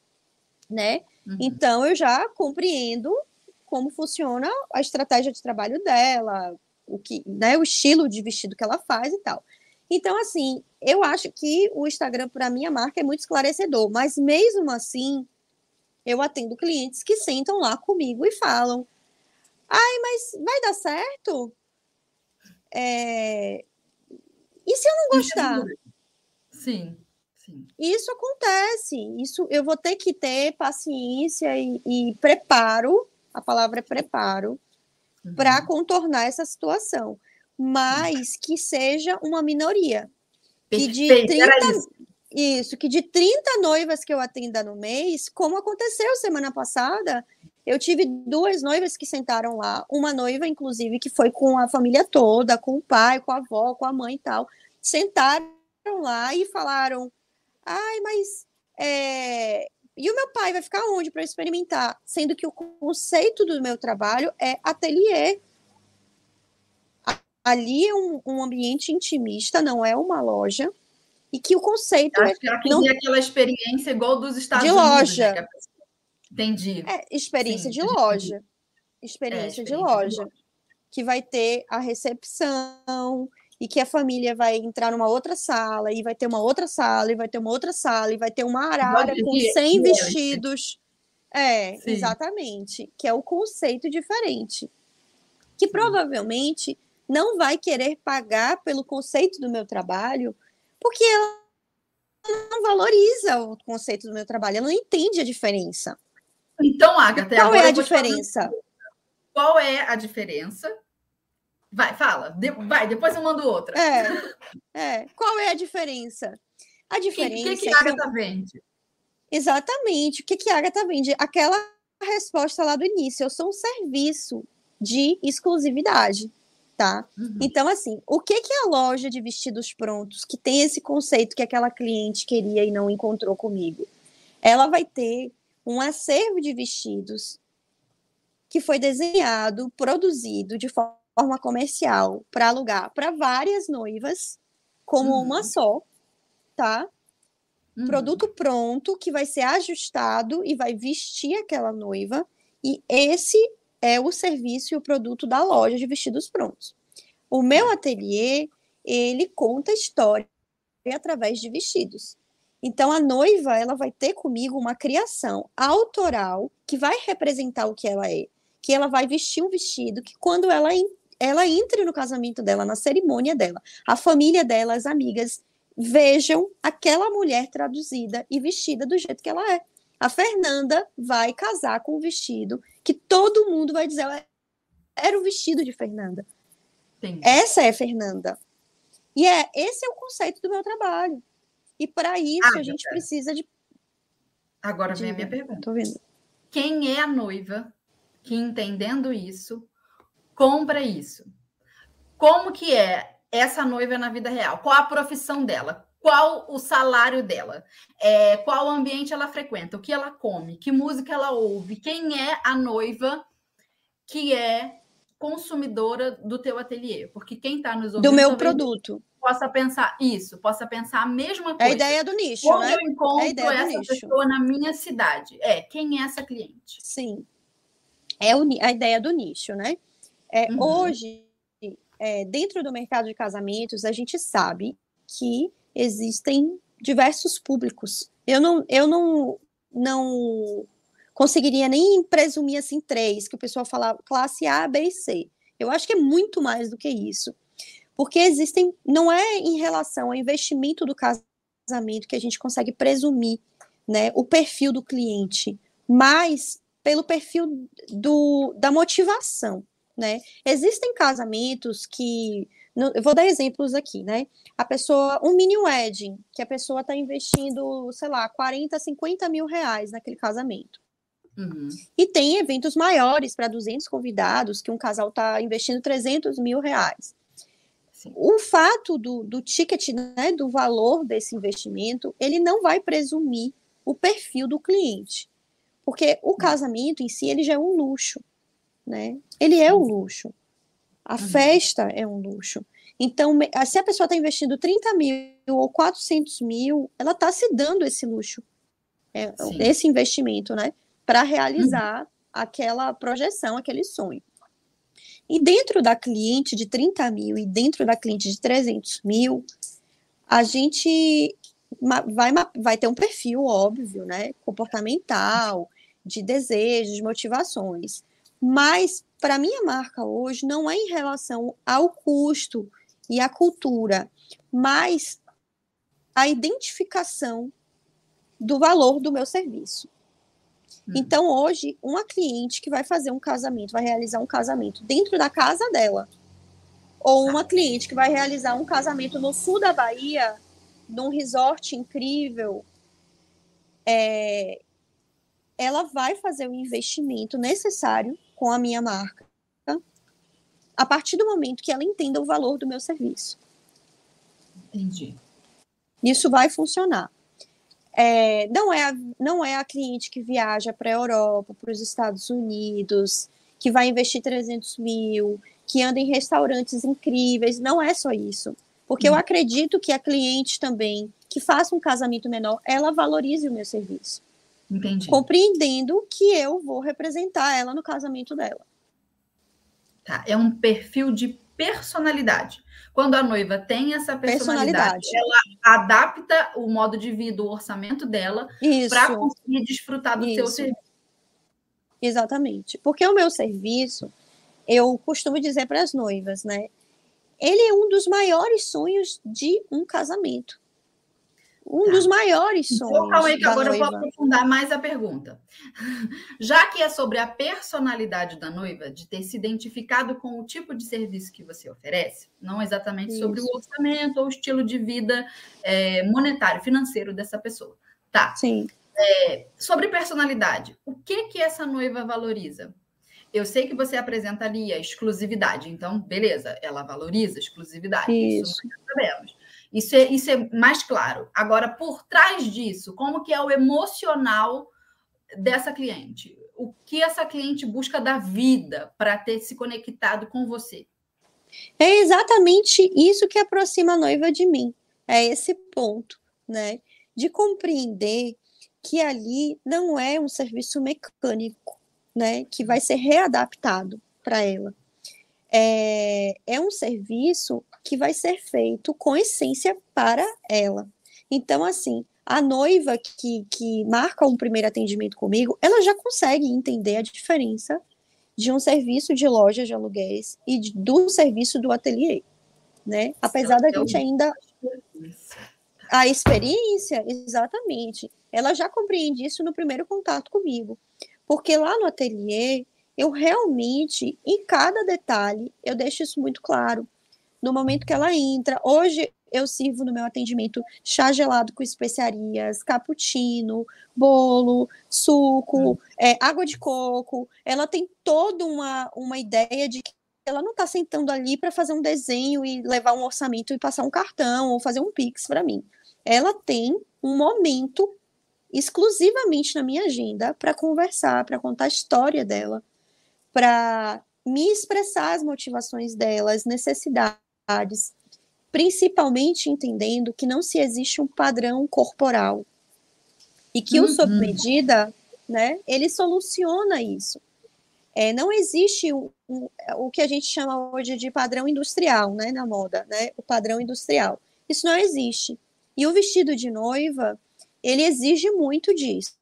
né? Uhum. Então eu já compreendo como funciona a estratégia de trabalho dela, o que, né, o estilo de vestido que ela faz e tal. Então, assim, eu acho que o Instagram para minha marca é muito esclarecedor, mas mesmo assim, eu atendo clientes que sentam lá comigo e falam: Ai, mas vai dar certo? É... E se eu não gostar? Sim, sim. Isso acontece. Isso eu vou ter que ter paciência e, e preparo. A palavra é preparo uhum. para contornar essa situação, mas que seja uma minoria. Que de 30, isso, que de 30 noivas que eu atenda no mês, como aconteceu semana passada, eu tive duas noivas que sentaram lá, uma noiva, inclusive, que foi com a família toda, com o pai, com a avó, com a mãe e tal, sentaram lá e falaram: ai, mas é... e o meu pai vai ficar onde para experimentar? Sendo que o conceito do meu trabalho é ateliê. Ali é um, um ambiente intimista, não é uma loja e que o conceito Acho é que ela não... aquela experiência igual dos Estados de Unidos. Né, loja. Né? Entendi. É, experiência Sim, de loja. Experiência, é, experiência de, loja, de loja. Que vai ter a recepção e que a família vai entrar numa outra sala e vai ter uma outra sala e vai ter uma outra sala e vai ter uma arara com 100 vestidos. É, Sim. exatamente. Que é o conceito diferente. Que provavelmente não vai querer pagar pelo conceito do meu trabalho porque ela não valoriza o conceito do meu trabalho, ela não entende a diferença. Então, Agatha, qual é a diferença? Qual é a diferença? Vai, fala. De, vai, depois eu mando outra. É, é. Qual é a diferença? A diferença. O que, que, que a Agatha é que... vende? Exatamente. O que, que a Agatha vende? Aquela resposta lá do início. Eu sou um serviço de exclusividade tá? Uhum. Então, assim, o que que a loja de vestidos prontos, que tem esse conceito que aquela cliente queria e não encontrou comigo, ela vai ter um acervo de vestidos que foi desenhado, produzido de forma comercial para alugar para várias noivas, como uhum. uma só, tá? Uhum. Produto pronto que vai ser ajustado e vai vestir aquela noiva, e esse é o serviço e o produto da loja de vestidos prontos. O meu ateliê, ele conta história através de vestidos. Então a noiva, ela vai ter comigo uma criação autoral que vai representar o que ela é, que ela vai vestir um vestido que quando ela ela entre no casamento dela, na cerimônia dela, a família dela, as amigas vejam aquela mulher traduzida e vestida do jeito que ela é. A Fernanda vai casar com um vestido que todo mundo vai dizer era o vestido de Fernanda. Sim. Essa é Fernanda. E é esse é o conceito do meu trabalho. E para isso ah, a gente é. precisa de. Agora vem a minha pergunta. Tô vendo. Quem é a noiva que, entendendo isso, compra isso? Como que é essa noiva na vida real? Qual a profissão dela? qual o salário dela, é, qual ambiente ela frequenta, o que ela come, que música ela ouve, quem é a noiva que é consumidora do teu ateliê, porque quem está nos ouvindo do meu produto possa pensar isso, possa pensar a mesma coisa. É a ideia do nicho, Como né? eu encontro é essa pessoa na minha cidade? É quem é essa cliente? Sim, é a ideia do nicho, né? É, uhum. Hoje, é, dentro do mercado de casamentos, a gente sabe que existem diversos públicos. Eu não, eu não, não conseguiria nem presumir assim três, que o pessoal fala classe A, B e C. Eu acho que é muito mais do que isso. Porque existem, não é em relação ao investimento do casamento que a gente consegue presumir né, o perfil do cliente, mas pelo perfil do, da motivação. Né? Existem casamentos que eu vou dar exemplos aqui, né? A pessoa, um mini wedding, que a pessoa está investindo, sei lá, 40, 50 mil reais naquele casamento. Uhum. E tem eventos maiores para 200 convidados, que um casal está investindo 300 mil reais. Sim. O fato do, do ticket, né, do valor desse investimento, ele não vai presumir o perfil do cliente. Porque o casamento em si, ele já é um luxo, né? Ele é um luxo. A uhum. festa é um luxo. Então, se a pessoa está investindo 30 mil ou 400 mil, ela está se dando esse luxo, é, esse investimento, né? Para realizar uhum. aquela projeção, aquele sonho. E dentro da cliente de 30 mil e dentro da cliente de 300 mil, a gente vai, vai ter um perfil óbvio, né? Comportamental, de desejos, de motivações. Mas para minha marca hoje não é em relação ao custo e à cultura, mas a identificação do valor do meu serviço. Hum. Então, hoje, uma cliente que vai fazer um casamento, vai realizar um casamento dentro da casa dela, ou uma cliente que vai realizar um casamento no sul da Bahia, num resort incrível, é, ela vai fazer o investimento necessário com a minha marca a partir do momento que ela entenda o valor do meu serviço. Entendi. Isso vai funcionar. É, não, é a, não é a cliente que viaja para a Europa, para os Estados Unidos, que vai investir 300 mil, que anda em restaurantes incríveis. Não é só isso. Porque eu uhum. acredito que a cliente também, que faça um casamento menor, ela valorize o meu serviço. Entendi. Compreendendo que eu vou representar ela no casamento dela. Tá? É um perfil de personalidade. Quando a noiva tem essa personalidade, personalidade. ela adapta o modo de vida, o orçamento dela, para conseguir desfrutar do Isso. seu serviço. Exatamente. Porque o meu serviço, eu costumo dizer para as noivas, né? Ele é um dos maiores sonhos de um casamento um tá. dos maiores então, sonhos. calma aí, que agora noiva. eu vou aprofundar mais a pergunta. Já que é sobre a personalidade da noiva, de ter se identificado com o tipo de serviço que você oferece, não exatamente Isso. sobre o orçamento ou o estilo de vida é, monetário, financeiro dessa pessoa. Tá. Sim. É, sobre personalidade, o que que essa noiva valoriza? Eu sei que você apresenta ali a exclusividade, então, beleza, ela valoriza a exclusividade. Isso, isso nós sabemos. Isso é, isso é mais claro. Agora, por trás disso, como que é o emocional dessa cliente? O que essa cliente busca da vida para ter se conectado com você? É exatamente isso que aproxima a noiva de mim. É esse ponto, né? De compreender que ali não é um serviço mecânico, né? Que vai ser readaptado para ela. É, é um serviço que vai ser feito com essência para ela. Então, assim, a noiva que, que marca um primeiro atendimento comigo, ela já consegue entender a diferença de um serviço de loja de aluguéis e de, do serviço do ateliê, né? Apesar da gente ainda a experiência, exatamente. Ela já compreende isso no primeiro contato comigo, porque lá no ateliê eu realmente, em cada detalhe, eu deixo isso muito claro no momento que ela entra. Hoje eu sirvo no meu atendimento chá gelado com especiarias, cappuccino, bolo, suco, hum. é, água de coco. Ela tem toda uma, uma ideia de que ela não está sentando ali para fazer um desenho e levar um orçamento e passar um cartão ou fazer um pix para mim. Ela tem um momento exclusivamente na minha agenda para conversar, para contar a história dela, para me expressar as motivações dela, as necessidades principalmente entendendo que não se existe um padrão corporal e que uhum. o sob medida, né, ele soluciona isso. É, não existe um, um, o que a gente chama hoje de padrão industrial, né, na moda, né, o padrão industrial. Isso não existe. E o vestido de noiva, ele exige muito disso.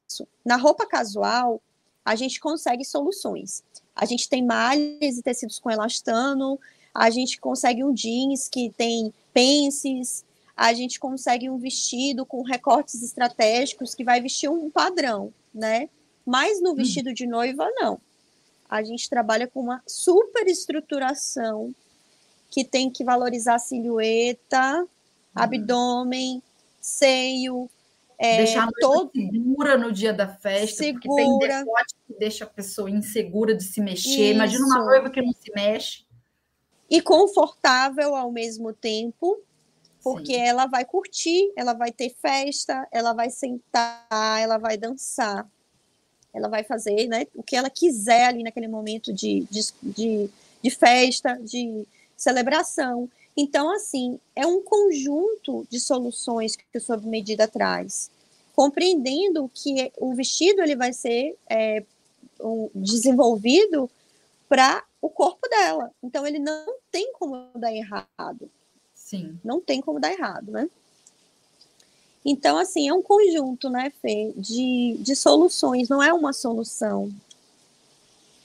Na roupa casual, a gente consegue soluções. A gente tem malhas e tecidos com elastano, a gente consegue um jeans que tem pences, a gente consegue um vestido com recortes estratégicos que vai vestir um padrão, né? Mas no hum. vestido de noiva, não. A gente trabalha com uma super estruturação que tem que valorizar a silhueta, uhum. abdômen, seio, é, Deixar a todo... segura no dia da festa, segura. porque tem decote que deixa a pessoa insegura de se mexer. Isso. Imagina uma noiva que não se mexe e confortável ao mesmo tempo, porque Sim. ela vai curtir, ela vai ter festa, ela vai sentar, ela vai dançar, ela vai fazer né, o que ela quiser ali naquele momento de, de, de, de festa, de celebração. Então, assim, é um conjunto de soluções que o Sob Medida traz, compreendendo que o vestido ele vai ser é, um, desenvolvido para o corpo dela. Então ele não tem como dar errado. Sim. Não tem como dar errado, né? Então, assim, é um conjunto, né, Fê, de, de soluções, não é uma solução.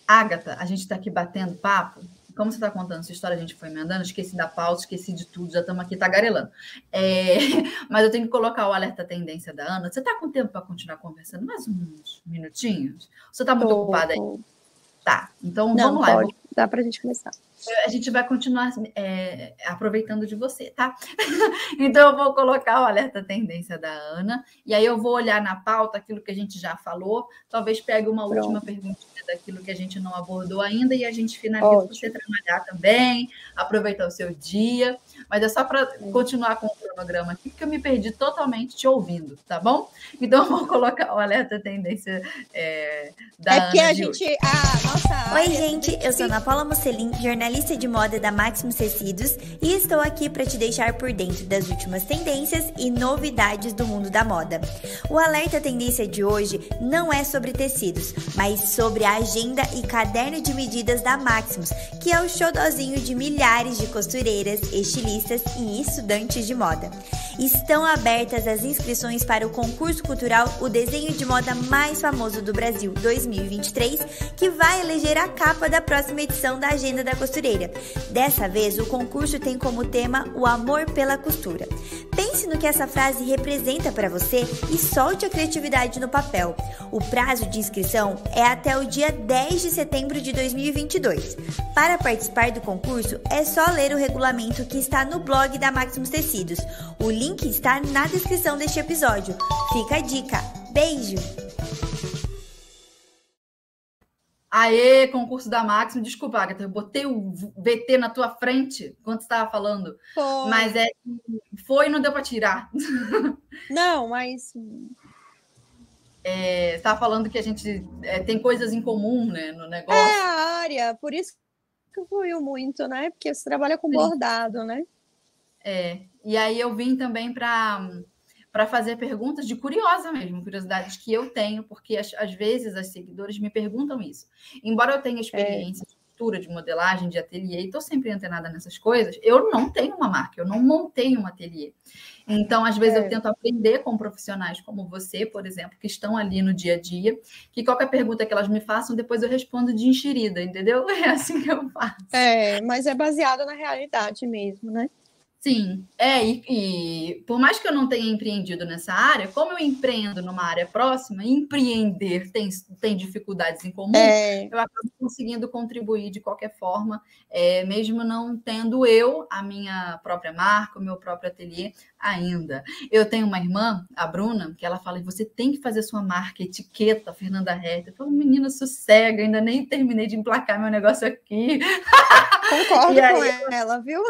Agatha, a gente está aqui batendo papo. Como você está contando sua história, a gente foi emendando, esqueci da pauta, esqueci de tudo, já estamos aqui tagarelando. É, mas eu tenho que colocar o alerta tendência da Ana. Você está com tempo para continuar conversando? Mais uns minutinhos? Você está muito tô, ocupada aí? Tá, então Não, vamos lá. Pode. Dá para a gente começar a gente vai continuar é, aproveitando de você, tá? então eu vou colocar o alerta tendência da Ana, e aí eu vou olhar na pauta aquilo que a gente já falou, talvez pegue uma Pronto. última pergunta daquilo que a gente não abordou ainda, e a gente finaliza para você trabalhar também, aproveitar o seu dia. Mas é só para continuar com o cronograma aqui, porque eu me perdi totalmente te ouvindo, tá bom? Então, vou colocar o alerta tendência é, da é que a gente. A nossa Oi, gente, eu sou Ana Paula Musselin, jornalista de moda da Maximus Tecidos, e estou aqui para te deixar por dentro das últimas tendências e novidades do mundo da moda. O alerta tendência de hoje não é sobre tecidos, mas sobre a agenda e caderno de medidas da Maximus, que é o showzinho de milhares de costureiras, estilistas e estudantes de moda. Estão abertas as inscrições para o concurso cultural O Desenho de Moda Mais Famoso do Brasil 2023, que vai eleger a capa da próxima edição da Agenda da Costureira. Dessa vez, o concurso tem como tema o amor pela costura. Pense no que essa frase representa para você e solte a criatividade no papel. O prazo de inscrição é até o dia 10 de setembro de 2022. Para participar do concurso, é só ler o regulamento que está no blog da Maximus Tecidos. O link está na descrição deste episódio. Fica a dica. Beijo! Aê, concurso da Máximo. Desculpa, Agatha, eu botei o VT na tua frente quando você estava falando. Foi. Mas é foi e não deu para tirar. Não, mas. É, estava falando que a gente é, tem coisas em comum né, no negócio. É a área, por isso que fluiu muito, né? Porque você trabalha com Sim. bordado, né? É. E aí eu vim também para para fazer perguntas de curiosa mesmo, curiosidades que eu tenho, porque às, às vezes as seguidores me perguntam isso. Embora eu tenha é. experiência é. de costura, de modelagem, de ateliê, e estou sempre antenada nessas coisas, eu não tenho uma marca, eu não montei um ateliê. Então, às vezes, é. eu tento aprender com profissionais como você, por exemplo, que estão ali no dia a dia, que qualquer pergunta que elas me façam, depois eu respondo de enxerida, entendeu? É assim que eu faço. É, mas é baseado na realidade mesmo, né? Sim, é, e, e, por mais que eu não tenha empreendido nessa área, como eu empreendo numa área próxima, empreender tem, tem dificuldades em comum, é. eu acabo conseguindo contribuir de qualquer forma, é, mesmo não tendo eu a minha própria marca, o meu próprio ateliê ainda. Eu tenho uma irmã, a Bruna, que ela fala: você tem que fazer sua marca, etiqueta, Fernanda Reta. Eu falo, menina, sossega, ainda nem terminei de emplacar meu negócio aqui. Concordo aí, com ela, viu?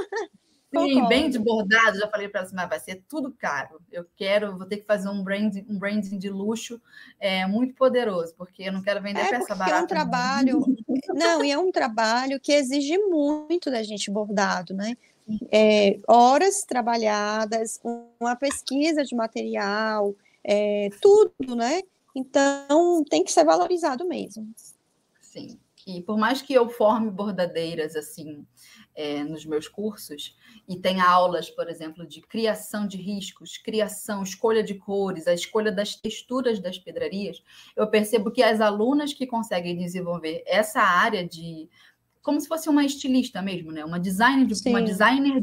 Sim, bem de bordado, já falei para ela, vai ser tudo caro. Eu quero, vou ter que fazer um branding, um branding de luxo é, muito poderoso, porque eu não quero vender é peça barata. É um trabalho, não, e é um trabalho que exige muito da gente bordado, né? É, horas trabalhadas, uma pesquisa de material, é, tudo, né? Então tem que ser valorizado mesmo. Sim. E por mais que eu forme bordadeiras assim é, nos meus cursos, e tem aulas, por exemplo, de criação de riscos, criação, escolha de cores, a escolha das texturas das pedrarias, eu percebo que as alunas que conseguem desenvolver essa área de como se fosse uma estilista mesmo, né? Uma designer de, uma designer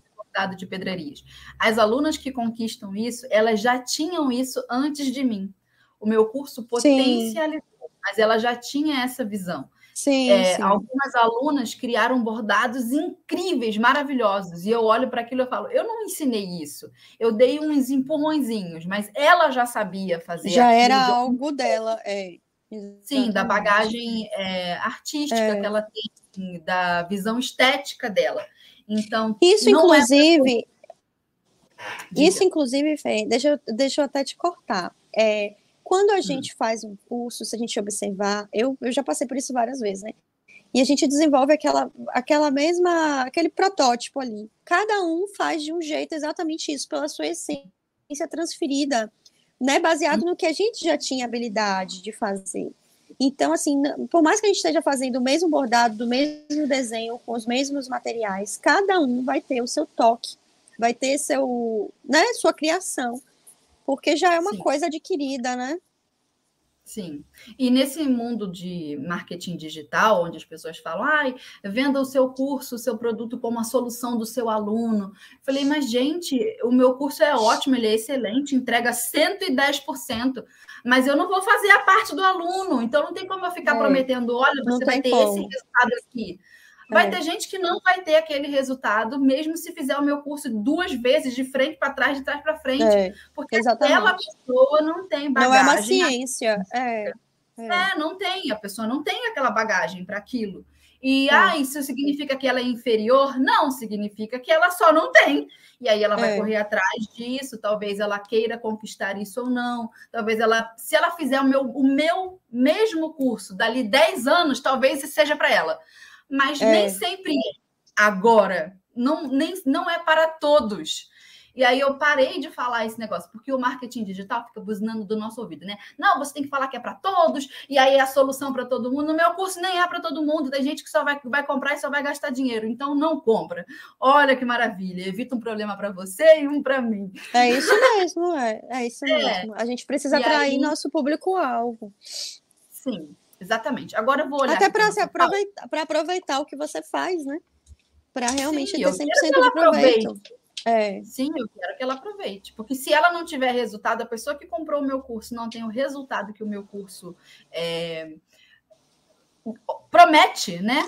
de pedrarias. As alunas que conquistam isso, elas já tinham isso antes de mim. O meu curso potencializou, Sim. mas ela já tinha essa visão. Sim, é, sim, Algumas alunas criaram bordados incríveis, maravilhosos, e eu olho para aquilo e falo: eu não ensinei isso, eu dei uns empurrõezinhos, mas ela já sabia fazer. Já era algo dela, é. Exatamente. Sim, da bagagem é, artística é. que ela tem, assim, da visão estética dela. Então, isso é inclusive, isso inclusive, Fê, deixa eu, deixa eu até te cortar. É, quando a hum. gente faz um curso, se a gente observar, eu, eu já passei por isso várias vezes, né? E a gente desenvolve aquela, aquela mesma, aquele protótipo ali. Cada um faz de um jeito exatamente isso, pela sua essência transferida, né? Baseado no que a gente já tinha habilidade de fazer. Então, assim, por mais que a gente esteja fazendo o mesmo bordado, do mesmo desenho, com os mesmos materiais, cada um vai ter o seu toque, vai ter seu, né, sua criação porque já é uma Sim. coisa adquirida, né? Sim. E nesse mundo de marketing digital, onde as pessoas falam, ai, venda o seu curso, o seu produto como a solução do seu aluno. Falei, mas, gente, o meu curso é ótimo, ele é excelente, entrega 110%, mas eu não vou fazer a parte do aluno, então não tem como eu ficar é. prometendo, olha, você vai ter como. esse resultado aqui. Vai é. ter gente que não vai ter aquele resultado, mesmo se fizer o meu curso duas vezes, de frente para trás, de trás para frente. É. Porque Exatamente. aquela pessoa não tem bagagem. Não é uma ciência. É. É. é. não tem, a pessoa não tem aquela bagagem para aquilo. E é. ah, isso significa que ela é inferior? Não, significa que ela só não tem. E aí ela vai é. correr atrás disso, talvez ela queira conquistar isso ou não. Talvez ela, se ela fizer o meu, o meu mesmo curso dali 10 anos, talvez seja para ela mas é. nem sempre é. Agora, não, nem, não é para todos. E aí eu parei de falar esse negócio, porque o marketing digital fica buzinando do nosso ouvido, né? Não, você tem que falar que é para todos, e aí é a solução para todo mundo. No meu curso nem é para todo mundo, tem gente que só vai, vai comprar e só vai gastar dinheiro, então não compra. Olha que maravilha, evita um problema para você e um para mim. É isso mesmo, é, é isso é. mesmo. A gente precisa e atrair aí... nosso público-alvo. Sim. Exatamente. Agora eu vou olhar. Até para aproveitar, aproveitar o que você faz, né? Para realmente Sim, ter 100% de proveito. É. Sim, eu quero que ela aproveite. Porque se ela não tiver resultado, a pessoa que comprou o meu curso não tem o resultado que o meu curso é, promete, né?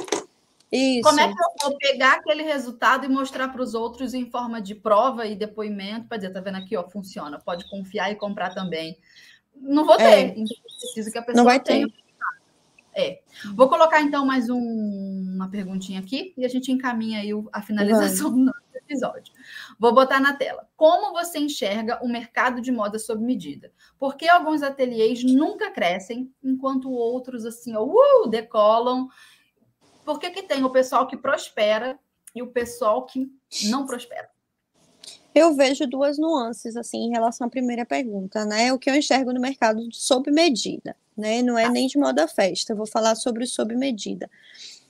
Isso. Como é que eu vou pegar aquele resultado e mostrar para os outros em forma de prova e depoimento para dizer, tá vendo aqui, ó, funciona, pode confiar e comprar também. Não vou ter, é. então preciso que a pessoa não vai tenha. É. Vou colocar então mais um, uma perguntinha aqui e a gente encaminha aí a finalização do nosso episódio. Vou botar na tela. Como você enxerga o mercado de moda sob medida? Por que alguns ateliês nunca crescem, enquanto outros assim, uh, decolam? Por que, que tem o pessoal que prospera e o pessoal que não prospera? Eu vejo duas nuances assim em relação à primeira pergunta, né? O que eu enxergo no mercado sob medida né? Não é nem de moda festa, eu vou falar sobre o sob medida.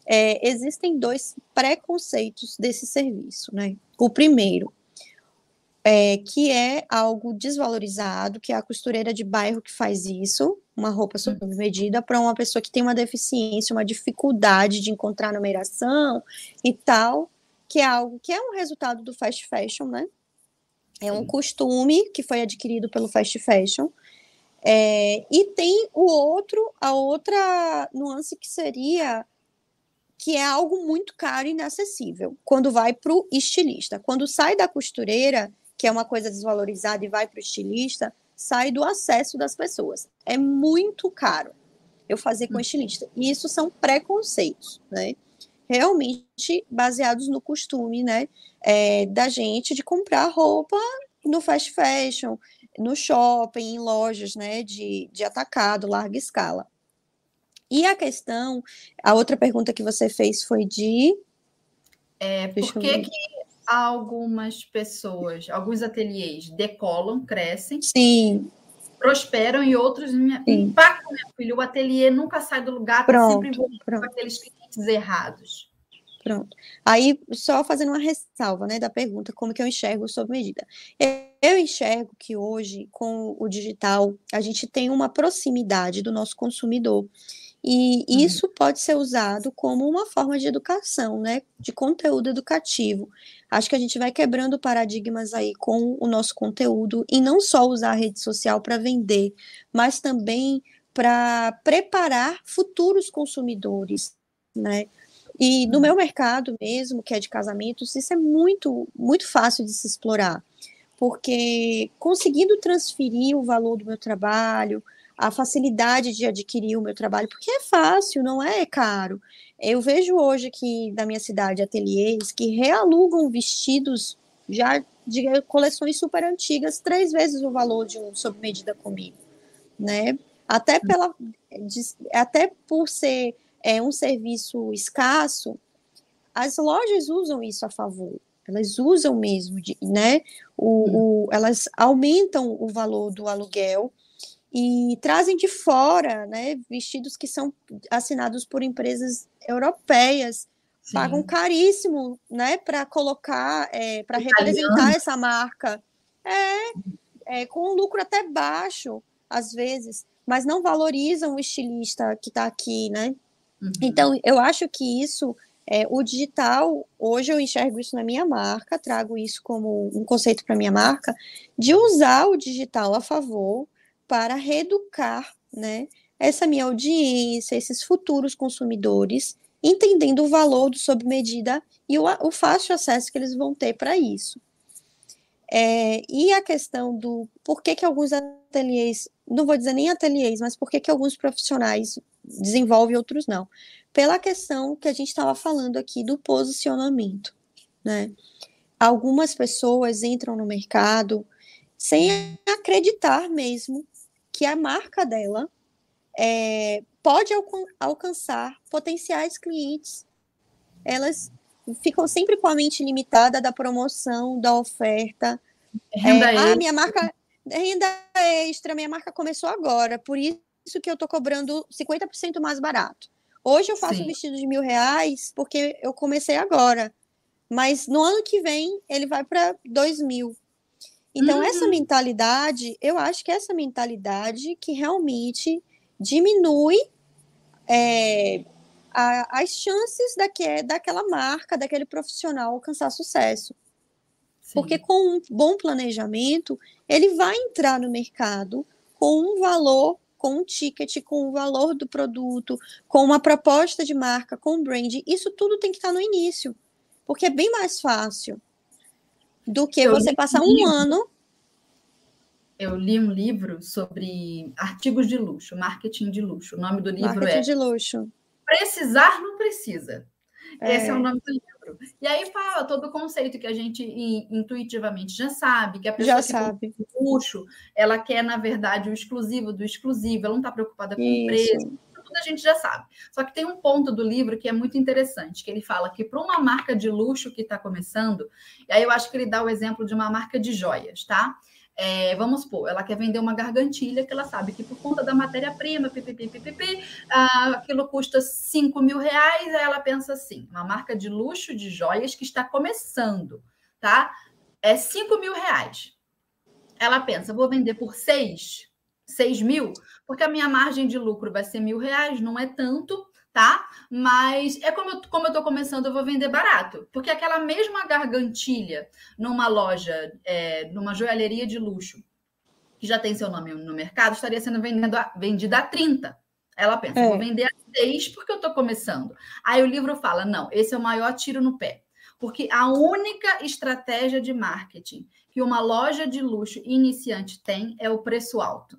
É, existem dois preconceitos desse serviço, né? O primeiro, é, que é algo desvalorizado, que é a costureira de bairro que faz isso, uma roupa sob hum. medida, para uma pessoa que tem uma deficiência, uma dificuldade de encontrar numeração e tal, que é algo que é um resultado do fast fashion, né? É um costume que foi adquirido pelo fast fashion, é, e tem o outro, a outra nuance que seria que é algo muito caro e inacessível quando vai para o estilista. Quando sai da costureira, que é uma coisa desvalorizada, e vai para o estilista, sai do acesso das pessoas. É muito caro eu fazer com hum. estilista. E isso são preconceitos, né? Realmente baseados no costume, né? É, da gente de comprar roupa no fast fashion, no shopping, em lojas né, de, de atacado, larga escala. E a questão, a outra pergunta que você fez foi de. É, por que, que algumas pessoas, alguns ateliês decolam, crescem? Sim. Prosperam e outros impactam, meu filho. O ateliê nunca sai do lugar, está sempre envolvido com aqueles clientes errados. Pronto. Aí, só fazendo uma ressalva, né, da pergunta, como que eu enxergo sob medida. Eu enxergo que hoje, com o digital, a gente tem uma proximidade do nosso consumidor. E uhum. isso pode ser usado como uma forma de educação, né, de conteúdo educativo. Acho que a gente vai quebrando paradigmas aí com o nosso conteúdo e não só usar a rede social para vender, mas também para preparar futuros consumidores, né? E no meu mercado mesmo, que é de casamentos, isso é muito, muito fácil de se explorar, porque conseguindo transferir o valor do meu trabalho, a facilidade de adquirir o meu trabalho, porque é fácil, não é caro. Eu vejo hoje aqui na minha cidade ateliês que realugam vestidos já de coleções super antigas, três vezes o valor de um sob medida comigo, né? Até pela até por ser é um serviço escasso, as lojas usam isso a favor. Elas usam mesmo, de, né? O, hum. o, elas aumentam o valor do aluguel e trazem de fora, né? Vestidos que são assinados por empresas europeias, Sim. pagam caríssimo, né? Para colocar, é, para representar essa marca. É, é, com um lucro até baixo, às vezes mas não valorizam o estilista que está aqui, né? Uhum. Então, eu acho que isso, é, o digital, hoje eu enxergo isso na minha marca, trago isso como um conceito para minha marca, de usar o digital a favor para reeducar, né? Essa minha audiência, esses futuros consumidores, entendendo o valor do sob medida e o, o fácil acesso que eles vão ter para isso. É, e a questão do por que, que alguns ateliês, não vou dizer nem ateliês, mas por que, que alguns profissionais desenvolvem e outros não? Pela questão que a gente estava falando aqui do posicionamento. Né? Algumas pessoas entram no mercado sem acreditar mesmo que a marca dela é, pode alcan alcançar potenciais clientes. Elas ficam sempre com a mente limitada da promoção, da oferta. Renda é, ah, minha marca, renda extra, minha marca começou agora, por isso que eu estou cobrando 50% mais barato. Hoje eu faço Sim. um vestido de mil reais porque eu comecei agora, mas no ano que vem ele vai para dois mil. Então, uhum. essa mentalidade, eu acho que essa mentalidade que realmente diminui é, a, as chances daque, daquela marca, daquele profissional alcançar sucesso. Sim. Porque com um bom planejamento, ele vai entrar no mercado com um valor, com um ticket, com o valor do produto, com uma proposta de marca, com um brand. Isso tudo tem que estar no início, porque é bem mais fácil do que Eu você passar um ano eu li um livro sobre artigos de luxo, marketing de luxo. O nome do livro marketing é Marketing de luxo. Precisar não precisa. É. Esse é o nome do livro. E aí fala todo o conceito que a gente intuitivamente já sabe, que a pessoa já que sabe. luxo, ela quer, na verdade, o exclusivo do exclusivo, ela não está preocupada com o preço. Tudo a gente já sabe. Só que tem um ponto do livro que é muito interessante, que ele fala que para uma marca de luxo que está começando, e aí eu acho que ele dá o exemplo de uma marca de joias, tá? É, vamos supor, ela quer vender uma gargantilha que ela sabe que por conta da matéria-prima, ah, aquilo custa 5 mil reais, aí ela pensa assim, uma marca de luxo de joias que está começando, tá? É 5 mil reais. Ela pensa, vou vender por 6, 6 mil, porque a minha margem de lucro vai ser mil reais, não é tanto, tá? Mas é como eu, como eu tô começando, eu vou vender barato. Porque aquela mesma gargantilha numa loja, é, numa joalheria de luxo, que já tem seu nome no mercado, estaria sendo vendendo a, vendida a 30. Ela pensa, é. vou vender a 6 porque eu estou começando. Aí o livro fala: não, esse é o maior tiro no pé. Porque a única estratégia de marketing que uma loja de luxo iniciante tem é o preço alto.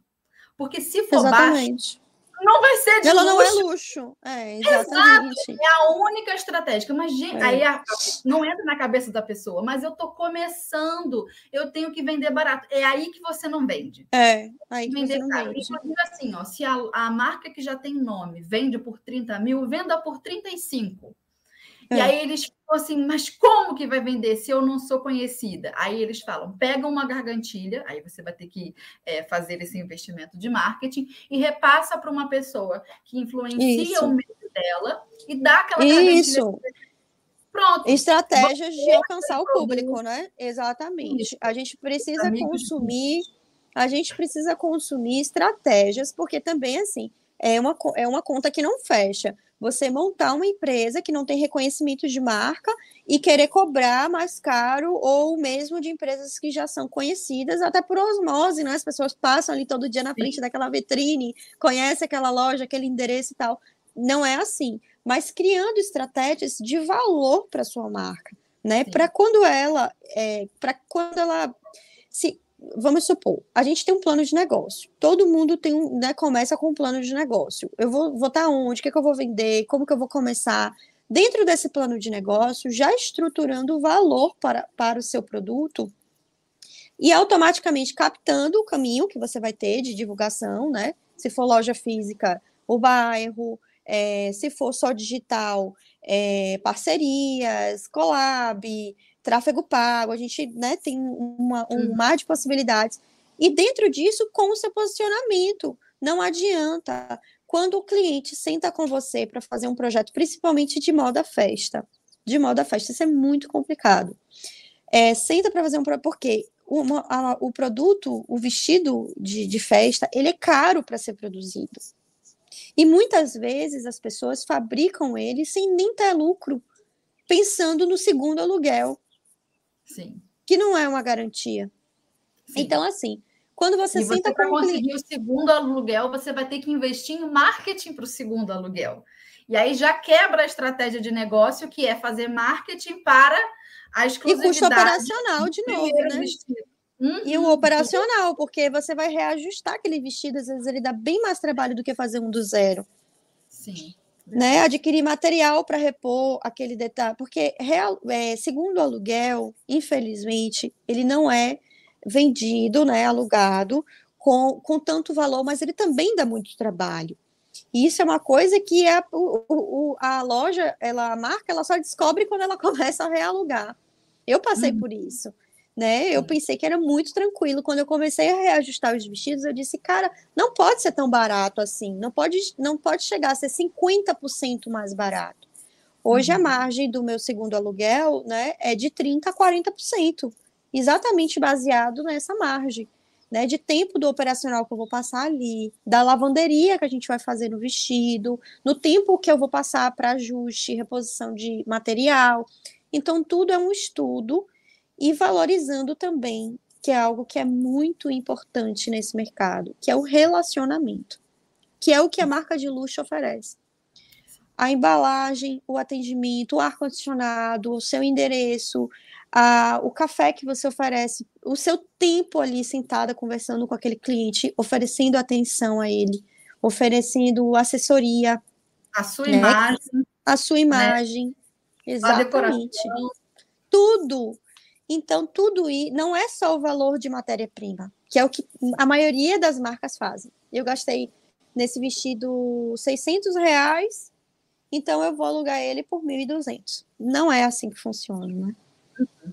Porque se for Exatamente. baixo, não vai ser de Ela luxo. não é luxo. É, exatamente. Exato, é a única estratégia. Mas, gente, é. aí a, não entra na cabeça da pessoa, mas eu tô começando, eu tenho que vender barato. É aí que você não vende. É, aí que vender você não caro. vende. Inclusive, assim, ó, se a, a marca que já tem nome vende por 30 mil, venda por 35. É. E aí eles ficam assim, mas como que vai vender se eu não sou conhecida? Aí eles falam, pega uma gargantilha, aí você vai ter que é, fazer esse investimento de marketing e repassa para uma pessoa que influencia Isso. o meio dela e dá aquela Isso. Pronto. Estratégias de alcançar o público, né? Exatamente. Isso. A gente precisa consumir, a gente precisa consumir estratégias, porque também assim, é uma, é uma conta que não fecha você montar uma empresa que não tem reconhecimento de marca e querer cobrar mais caro ou mesmo de empresas que já são conhecidas, até por osmose, né? As pessoas passam ali todo dia na frente Sim. daquela vitrine, conhece aquela loja, aquele endereço e tal. Não é assim, mas criando estratégias de valor para sua marca, né? Para quando ela, é, para quando ela se vamos supor, a gente tem um plano de negócio. Todo mundo tem um, né, começa com um plano de negócio. Eu vou votar onde, o que, é que eu vou vender, como que eu vou começar. Dentro desse plano de negócio, já estruturando o valor para, para o seu produto e automaticamente captando o caminho que você vai ter de divulgação, né? Se for loja física, o bairro, é, se for só digital, é, parcerias, collab, tráfego pago, a gente né, tem uma, um uhum. mar de possibilidades. E dentro disso, com o seu posicionamento. Não adianta. Quando o cliente senta com você para fazer um projeto, principalmente de moda festa, de moda festa, isso é muito complicado. É, senta para fazer um projeto, porque uma, a, o produto, o vestido de, de festa, ele é caro para ser produzido. E muitas vezes as pessoas fabricam ele sem nem ter lucro, pensando no segundo aluguel. Sim. Que não é uma garantia. Sim. Então, assim, quando você e senta para conseguir cliente... o segundo aluguel, você vai ter que investir em marketing para o segundo aluguel. E aí já quebra a estratégia de negócio, que é fazer marketing para a exclusividade. E custo operacional, de novo, né? Uhum. E o operacional, porque você vai reajustar aquele vestido, às vezes ele dá bem mais trabalho do que fazer um do zero. Sim. Né? Adquirir material para repor aquele detalhe. Porque, real, é, segundo o aluguel, infelizmente, ele não é vendido, né, alugado, com, com tanto valor, mas ele também dá muito trabalho. E isso é uma coisa que a, o, o, a loja, ela, a marca, ela só descobre quando ela começa a realugar. Eu passei uhum. por isso né? Eu pensei que era muito tranquilo. Quando eu comecei a reajustar os vestidos, eu disse, cara, não pode ser tão barato assim. Não pode, não pode chegar a ser 50% mais barato. Hoje uhum. a margem do meu segundo aluguel, né, é de 30 a 40%, exatamente baseado nessa margem, né, de tempo do operacional que eu vou passar ali, da lavanderia que a gente vai fazer no vestido, no tempo que eu vou passar para ajuste, reposição de material. Então tudo é um estudo e valorizando também, que é algo que é muito importante nesse mercado, que é o relacionamento, que é o que a marca de luxo oferece. A embalagem, o atendimento, o ar-condicionado, o seu endereço, a, o café que você oferece, o seu tempo ali sentada conversando com aquele cliente, oferecendo atenção a ele, oferecendo assessoria. A sua né? imagem. A sua né? imagem. Né? Exatamente. Tudo então, tudo isso não é só o valor de matéria-prima, que é o que a maioria das marcas fazem. Eu gastei nesse vestido 600 reais, então eu vou alugar ele por 1.200. Não é assim que funciona, né? Uhum.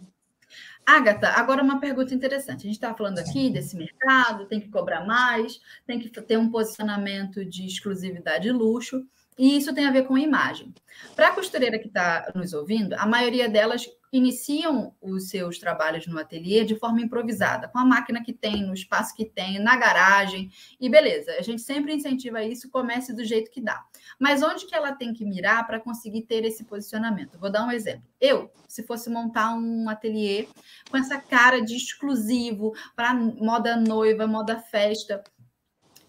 Agatha, agora uma pergunta interessante. A gente está falando aqui desse mercado, tem que cobrar mais, tem que ter um posicionamento de exclusividade e luxo, e isso tem a ver com imagem. Para a costureira que está nos ouvindo, a maioria delas iniciam os seus trabalhos no ateliê de forma improvisada, com a máquina que tem, no espaço que tem, na garagem, e beleza. A gente sempre incentiva isso, comece do jeito que dá. Mas onde que ela tem que mirar para conseguir ter esse posicionamento? Vou dar um exemplo. Eu, se fosse montar um ateliê com essa cara de exclusivo para moda noiva, moda festa,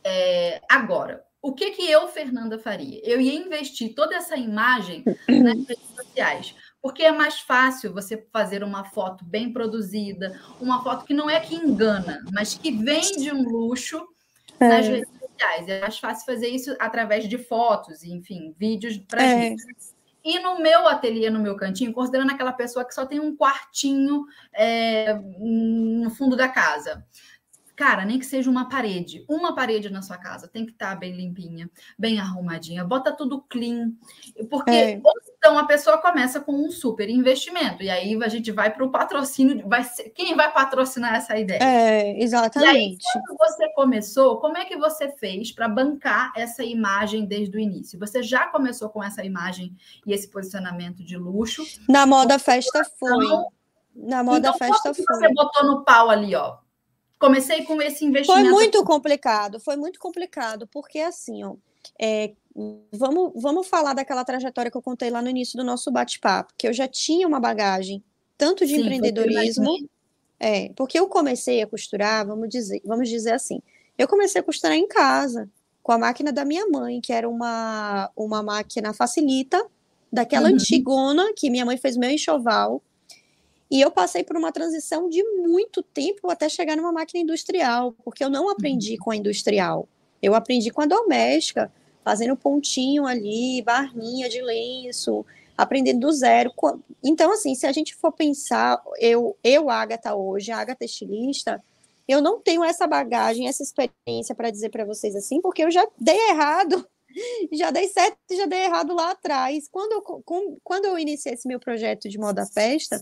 é, agora, o que que eu, Fernanda, faria? Eu ia investir toda essa imagem nas redes sociais porque é mais fácil você fazer uma foto bem produzida, uma foto que não é que engana, mas que vende um luxo é. nas redes sociais. É mais fácil fazer isso através de fotos, enfim, vídeos para é. gente. E no meu ateliê, no meu cantinho, considerando aquela pessoa que só tem um quartinho é, no fundo da casa. Cara, nem que seja uma parede, uma parede na sua casa tem que estar tá bem limpinha, bem arrumadinha, bota tudo clean, porque é. então a pessoa começa com um super investimento e aí a gente vai para o patrocínio, vai ser, quem vai patrocinar essa ideia? É, exatamente. E aí, quando você começou, como é que você fez para bancar essa imagem desde o início? Você já começou com essa imagem e esse posicionamento de luxo? Na moda festa foi. Na moda então, festa foi. Você botou no pau ali, ó comecei com esse investimento. Foi muito complicado, foi muito complicado, porque assim, ó, é, vamos, vamos falar daquela trajetória que eu contei lá no início do nosso bate-papo, que eu já tinha uma bagagem tanto de Sim, empreendedorismo, é, porque eu comecei a costurar, vamos dizer, vamos dizer assim, eu comecei a costurar em casa, com a máquina da minha mãe, que era uma, uma máquina facilita, daquela uhum. antigona, que minha mãe fez meu enxoval, e eu passei por uma transição de muito tempo até chegar numa máquina industrial, porque eu não aprendi com a industrial. Eu aprendi com a doméstica, fazendo pontinho ali, barrinha de lenço, aprendendo do zero. Então, assim, se a gente for pensar, eu, eu Agatha hoje, Agatha estilista, eu não tenho essa bagagem, essa experiência para dizer para vocês assim, porque eu já dei errado, já dei certo e já dei errado lá atrás. Quando eu, quando eu iniciei esse meu projeto de moda festa,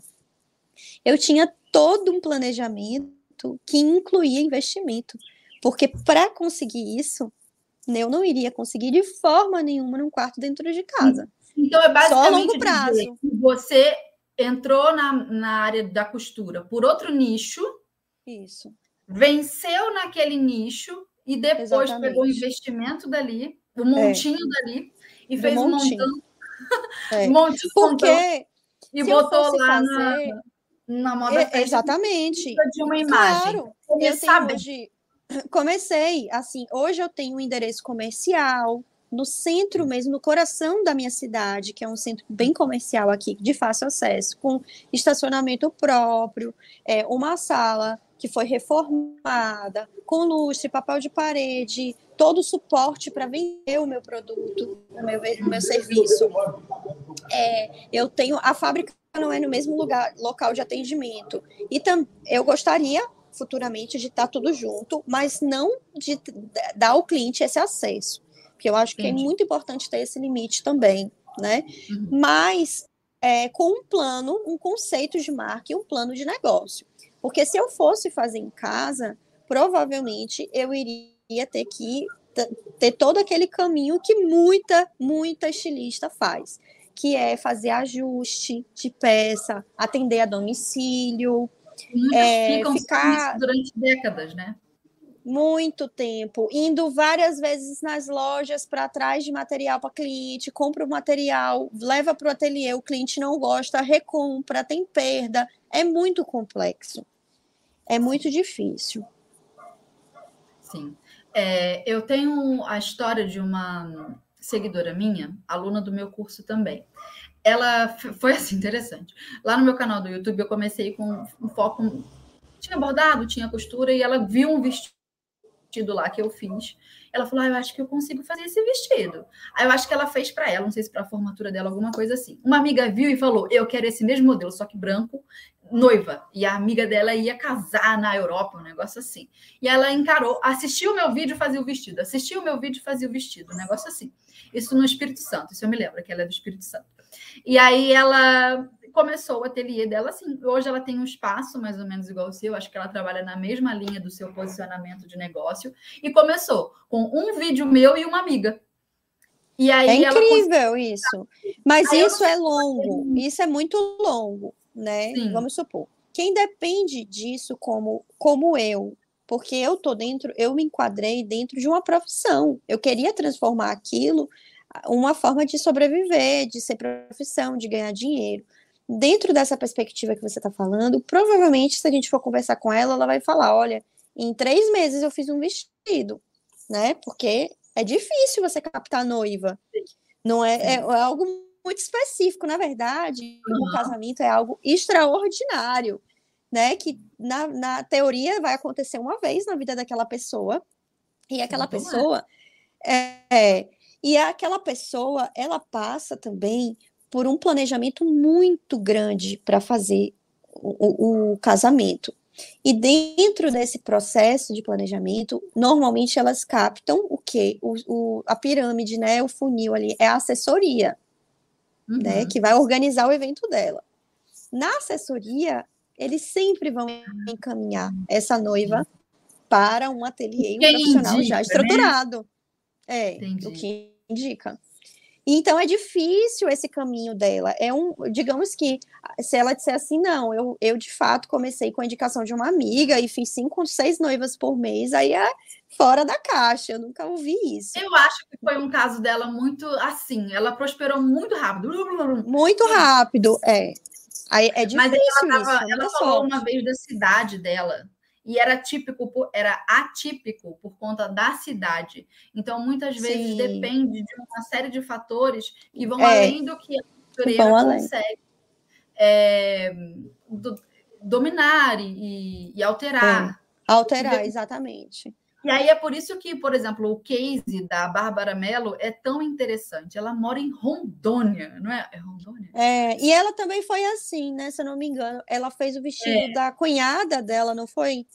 eu tinha todo um planejamento que incluía investimento, porque para conseguir isso, eu não iria conseguir de forma nenhuma num quarto dentro de casa. Então é basicamente Só a longo prazo. você entrou na, na área da costura por outro nicho Isso. Venceu naquele nicho e depois Exatamente. pegou o investimento dali, o montinho dali, e fez um montinho. montão, É. um montinho montão, Porque e botou lá fazer- na, na moda é, exatamente. de uma imagem. Claro, Ele eu sabe. hoje. Comecei, assim, hoje eu tenho um endereço comercial no centro mesmo, no coração da minha cidade, que é um centro bem comercial aqui, de fácil acesso, com estacionamento próprio, é, uma sala que foi reformada, com lustre, papel de parede, todo o suporte para vender o meu produto, o meu, o meu serviço. É, eu tenho a fábrica não é no mesmo lugar, local de atendimento. E tam, eu gostaria futuramente de estar tudo junto, mas não de dar ao cliente esse acesso, porque eu acho que Entendi. é muito importante ter esse limite também, né? Uhum. Mas é, com um plano, um conceito de marca e um plano de negócio. Porque se eu fosse fazer em casa, provavelmente eu iria ter que ter todo aquele caminho que muita, muita estilista faz, que é fazer ajuste de peça, atender a domicílio, Muitas é, ficam ficar- durante décadas, né? muito tempo, indo várias vezes nas lojas para atrás de material para cliente, compra o material, leva para o ateliê, o cliente não gosta, recompra, tem perda. É muito complexo. É muito difícil. Sim. É, eu tenho a história de uma seguidora minha, aluna do meu curso também. Ela foi assim interessante. Lá no meu canal do YouTube eu comecei com um foco tinha bordado, tinha costura e ela viu um vestido lá que eu fiz. Ela falou: ah, "Eu acho que eu consigo fazer esse vestido". Aí eu acho que ela fez para ela, não sei se para a formatura dela alguma coisa assim. Uma amiga viu e falou: "Eu quero esse mesmo modelo, só que branco, noiva". E a amiga dela ia casar na Europa, um negócio assim. E ela encarou, assistiu o meu vídeo e fazia o vestido, assistiu o meu vídeo e fazia o vestido, um negócio assim. Isso no Espírito Santo, isso eu me lembro, que ela é do Espírito Santo. E aí ela começou o ateliê dela assim. Hoje ela tem um espaço mais ou menos igual ao seu, acho que ela trabalha na mesma linha do seu posicionamento de negócio. E começou com um vídeo meu e uma amiga. E aí É ela incrível isso. Mas Aí isso é longo, isso é muito longo, né? Sim. Vamos supor. Quem depende disso como, como eu, porque eu tô dentro, eu me enquadrei dentro de uma profissão. Eu queria transformar aquilo uma forma de sobreviver, de ser profissão, de ganhar dinheiro. Dentro dessa perspectiva que você está falando, provavelmente, se a gente for conversar com ela, ela vai falar: olha, em três meses eu fiz um vestido, né? Porque é difícil você captar noiva. Não é, é, é algo muito específico, na verdade. O Uhum. casamento é algo extraordinário, né? Que na, na teoria vai acontecer uma vez na vida daquela pessoa. E aquela pessoa é, é, e aquela pessoa, ela passa também por um planejamento muito grande para fazer o, o, o casamento. E dentro desse processo de planejamento, normalmente elas captam o quê? O, o, a pirâmide, né? O funil ali, é a assessoria, Uhum. né? Que vai organizar o evento dela. Na assessoria, eles sempre vão encaminhar essa noiva para um ateliê, um profissional indica, já né? estruturado. É, Entendi. o que indica. Então é difícil esse caminho dela. É um, digamos que se ela disser assim, não, eu, eu de fato comecei com a indicação de uma amiga e fiz cinco, seis noivas por mês, aí é fora da caixa. Eu nunca ouvi isso. Eu acho que foi um caso dela muito assim. Ela prosperou muito rápido. Muito rápido, é. Aí é difícil Mas ela, isso. tava, é ela falou sorte. uma vez da cidade dela. E era típico, era atípico por conta da cidade. Então, muitas vezes Sim. depende de uma série de fatores que vão É. além do que a costureira consegue é, do- dominar e, e alterar. Alterar, exatamente. E aí é por isso que, por exemplo, o case da Bárbara Mello é tão interessante. Ela mora em Rondônia, não é? É Rondônia? É, e ela também foi assim, né? Se eu não me engano, ela fez o vestido É. da cunhada dela, não foi?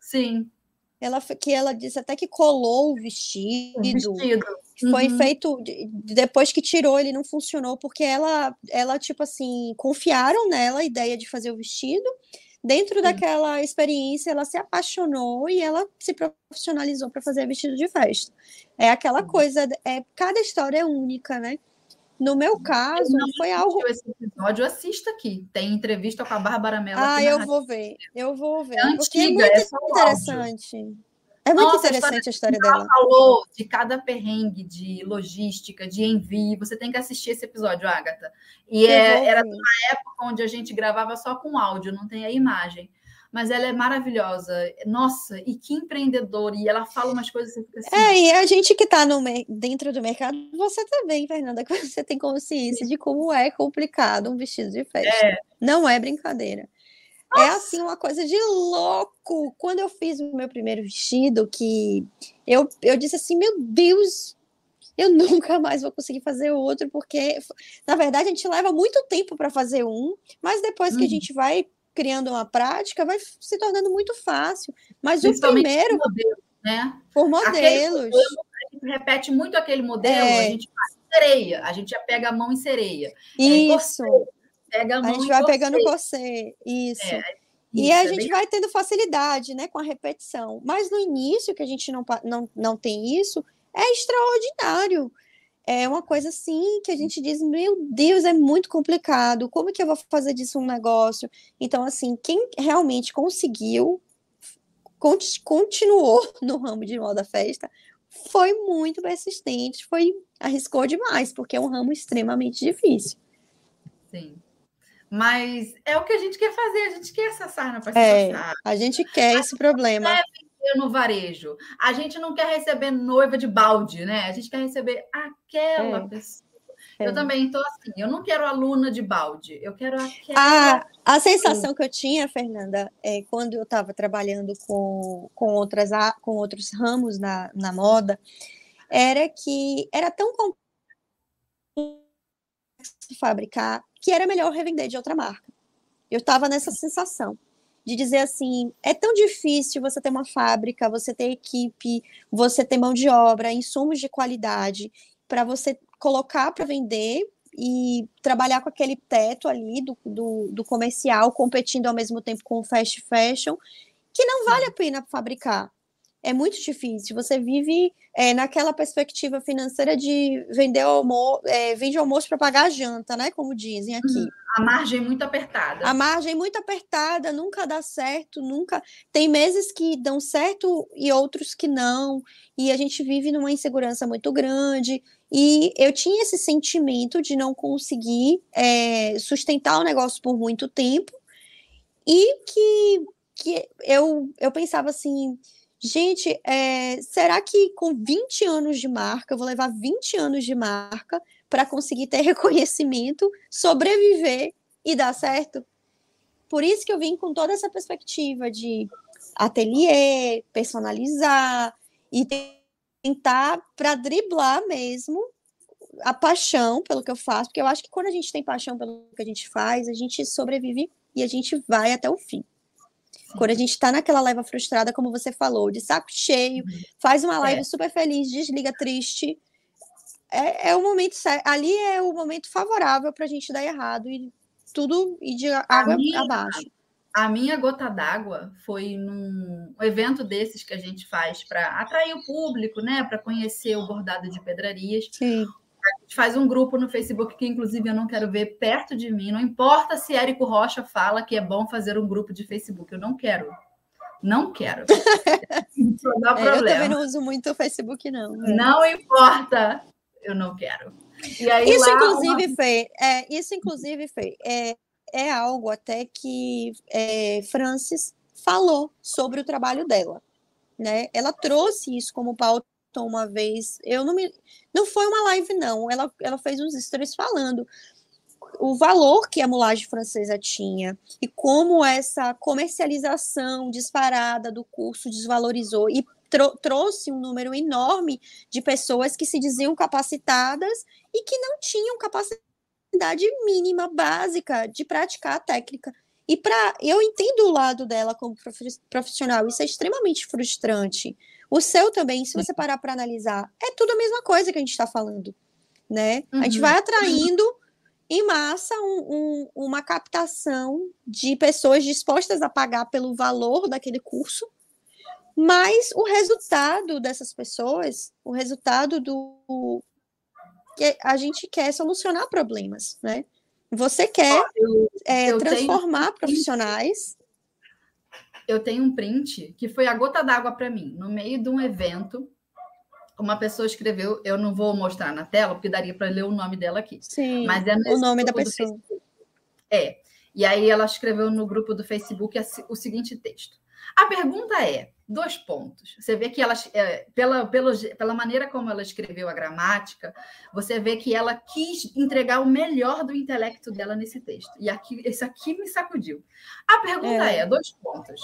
Sim, Ela, que ela disse até que colou o vestido. o vestido. Foi Uhum. feito de- depois que tirou, ele não funcionou, porque ela, ela, tipo assim, confiaram nela a ideia de fazer o vestido. Dentro daquela experiência, ela se apaixonou e ela se profissionalizou para fazer vestido de festa. É aquela Uhum. coisa, é, cada história é única, né? No meu caso, não foi algo. Esse episódio, assista aqui. Tem entrevista com a Bárbara Mello. Ah, eu vou ver. Eu vou ver. É porque é antiga, muito é interessante. É muito Nossa, a interessante a história, Ela dela. falou de cada perrengue de logística, de envio. Você tem que assistir esse episódio, Agatha. E é, era numa época onde a gente gravava só com áudio, não tem a imagem. Mas ela é maravilhosa. Nossa, e que empreendedora. E ela fala umas coisas que você fica assim. É, e a gente que está dentro do mercado, você também, Fernanda, você tem consciência de como é complicado um vestido de festa. É. Não é brincadeira. É assim uma coisa de louco. Quando eu fiz o meu primeiro vestido, que eu, eu disse assim, meu Deus, eu nunca mais vou conseguir fazer outro, porque na verdade a gente leva muito tempo para fazer um, mas depois que a Uhum. gente vai criando uma prática, vai se tornando muito fácil. Mas o primeiro, por modelo, né? por modelos. A gente repete muito aquele modelo, É. a gente faz sereia, a gente já pega a mão em sereia. Isso. Pega a A gente vai corset. pegando você. Isso. É, E Isso, a é gente bem- vai tendo facilidade, né, com a repetição. Mas no início, que a gente não, não, não tem isso, é extraordinário. É uma coisa assim que a gente diz, meu Deus, é muito complicado. Como que eu vou fazer disso um negócio? Então, assim, quem realmente conseguiu, conti- continuou no ramo de moda festa, foi muito persistente, foi arriscou demais, porque é um ramo extremamente difícil. Sim. Mas é o que a gente quer fazer, a gente quer essa sarna para se É, passar. a gente quer esse problema. no varejo. A gente não quer receber noiva de balde, né? A gente quer receber aquela É. pessoa. É. Eu também estou assim, eu não quero aluna de balde, eu quero aquela. A, a sensação que eu tinha, Fernanda, é quando eu estava trabalhando com, com, outras, a- com outros ramos na, na moda, era que era tão complexo fabricar que era melhor revender de outra marca. Eu estava nessa sensação de dizer assim, é tão difícil você ter uma fábrica, você ter equipe, você ter mão de obra, insumos de qualidade para você colocar para vender e trabalhar com aquele teto ali do, do, do comercial, competindo ao mesmo tempo com o fast fashion, que não vale a pena fabricar. É muito difícil. Você vive é, naquela perspectiva financeira de vender almoço, é, vende almoço para pagar a janta, né? Como dizem aqui. A margem muito apertada. A margem muito apertada, nunca dá certo, nunca. Tem meses que dão certo e outros que não, e a gente vive numa insegurança muito grande. E eu tinha esse sentimento de não conseguir é, sustentar o negócio por muito tempo, e que, que eu, eu pensava assim. Gente, é, será que com 20 anos de marca, eu vou levar 20 anos de marca para conseguir ter reconhecimento, sobreviver e dar certo? Por isso que eu vim com toda essa perspectiva de ateliê, personalizar e tentar para driblar mesmo a paixão pelo que eu faço, porque eu acho que quando a gente tem paixão pelo que a gente faz, a gente sobrevive e a gente vai até o fim. Quando a gente está naquela leva frustrada, como você falou, de saco cheio, faz uma live É. super feliz, desliga triste. É, é o momento. Ali é o momento favorável para a gente dar errado e tudo ir de água minha- abaixo. A minha gota d'água foi num evento desses que a gente faz para atrair o público, né? Para conhecer o bordado de pedrarias. Sim. A gente faz um grupo no Facebook que, inclusive, eu não quero ver perto de mim. Não importa se Érico Rocha fala que é bom fazer um grupo de Facebook. Eu não quero. Não quero. Dá É, eu também problema. não uso muito o Facebook, não. É. Não importa. Eu não quero. E aí, Isso, lá, inclusive, Fê, é, isso, inclusive, Fê, é, é algo até que é, Francis falou sobre o trabalho dela. Né? Ela trouxe isso como pauta uma vez. Eu não me. Não foi uma live, não. Ela, ela fez uns stories falando o valor que a mulagem francesa tinha e como essa comercialização disparada do curso desvalorizou e trou- trouxe um número enorme de pessoas que se diziam capacitadas e que não tinham capacidade mínima básica de praticar a técnica. E para eu entendo o lado dela como profi- profissional, isso é extremamente frustrante. O seu também, se você parar para analisar, é tudo a mesma coisa que a gente está falando, né? A gente Uhum. vai atraindo em massa um- um- uma captação de pessoas dispostas a pagar pelo valor daquele curso, mas o resultado dessas pessoas, o resultado do que a gente quer solucionar problemas, né? Você quer eu, é, transformar tenho... profissionais. Eu tenho um print que foi a gota d'água para mim, no meio de um evento. Uma pessoa escreveu, eu não vou mostrar na tela, porque daria para ler o nome dela aqui. Sim, mas é o nome da pessoa. É. E aí ela escreveu no grupo do Facebook o seguinte texto. A pergunta é: dois pontos. Você vê que ela, é, pela, pela, pela maneira como ela escreveu a gramática, você vê que ela quis entregar o melhor do intelecto dela nesse texto. E aqui, isso aqui me sacudiu. A pergunta é, é dois pontos.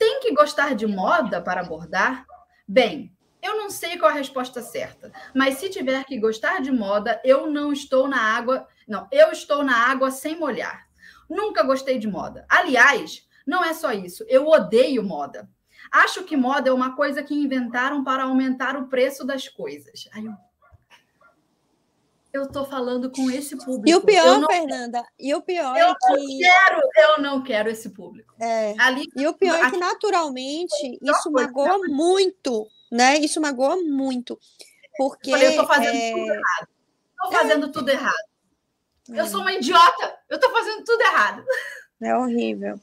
Tem que gostar de moda para abordar? Bem, eu não sei qual a resposta certa, mas se tiver que gostar de moda, eu não estou na água. Não, eu estou na água sem molhar. Nunca gostei de moda. Aliás, não é só isso, eu odeio moda. Acho que moda é uma coisa que inventaram para aumentar o preço das coisas. Aí eu eu tô falando com esse público. E o pior. Fernanda, e o pior eu é que. Eu não quero, eu não quero esse público. É. Ali, e o pior é que, naturalmente, isso magoa muito, né? Isso magoa muito. Porque. Eu, tô fazendo é... tudo errado. Tô fazendo é... tudo errado. Eu sou uma idiota, eu tô fazendo tudo errado. É horrível.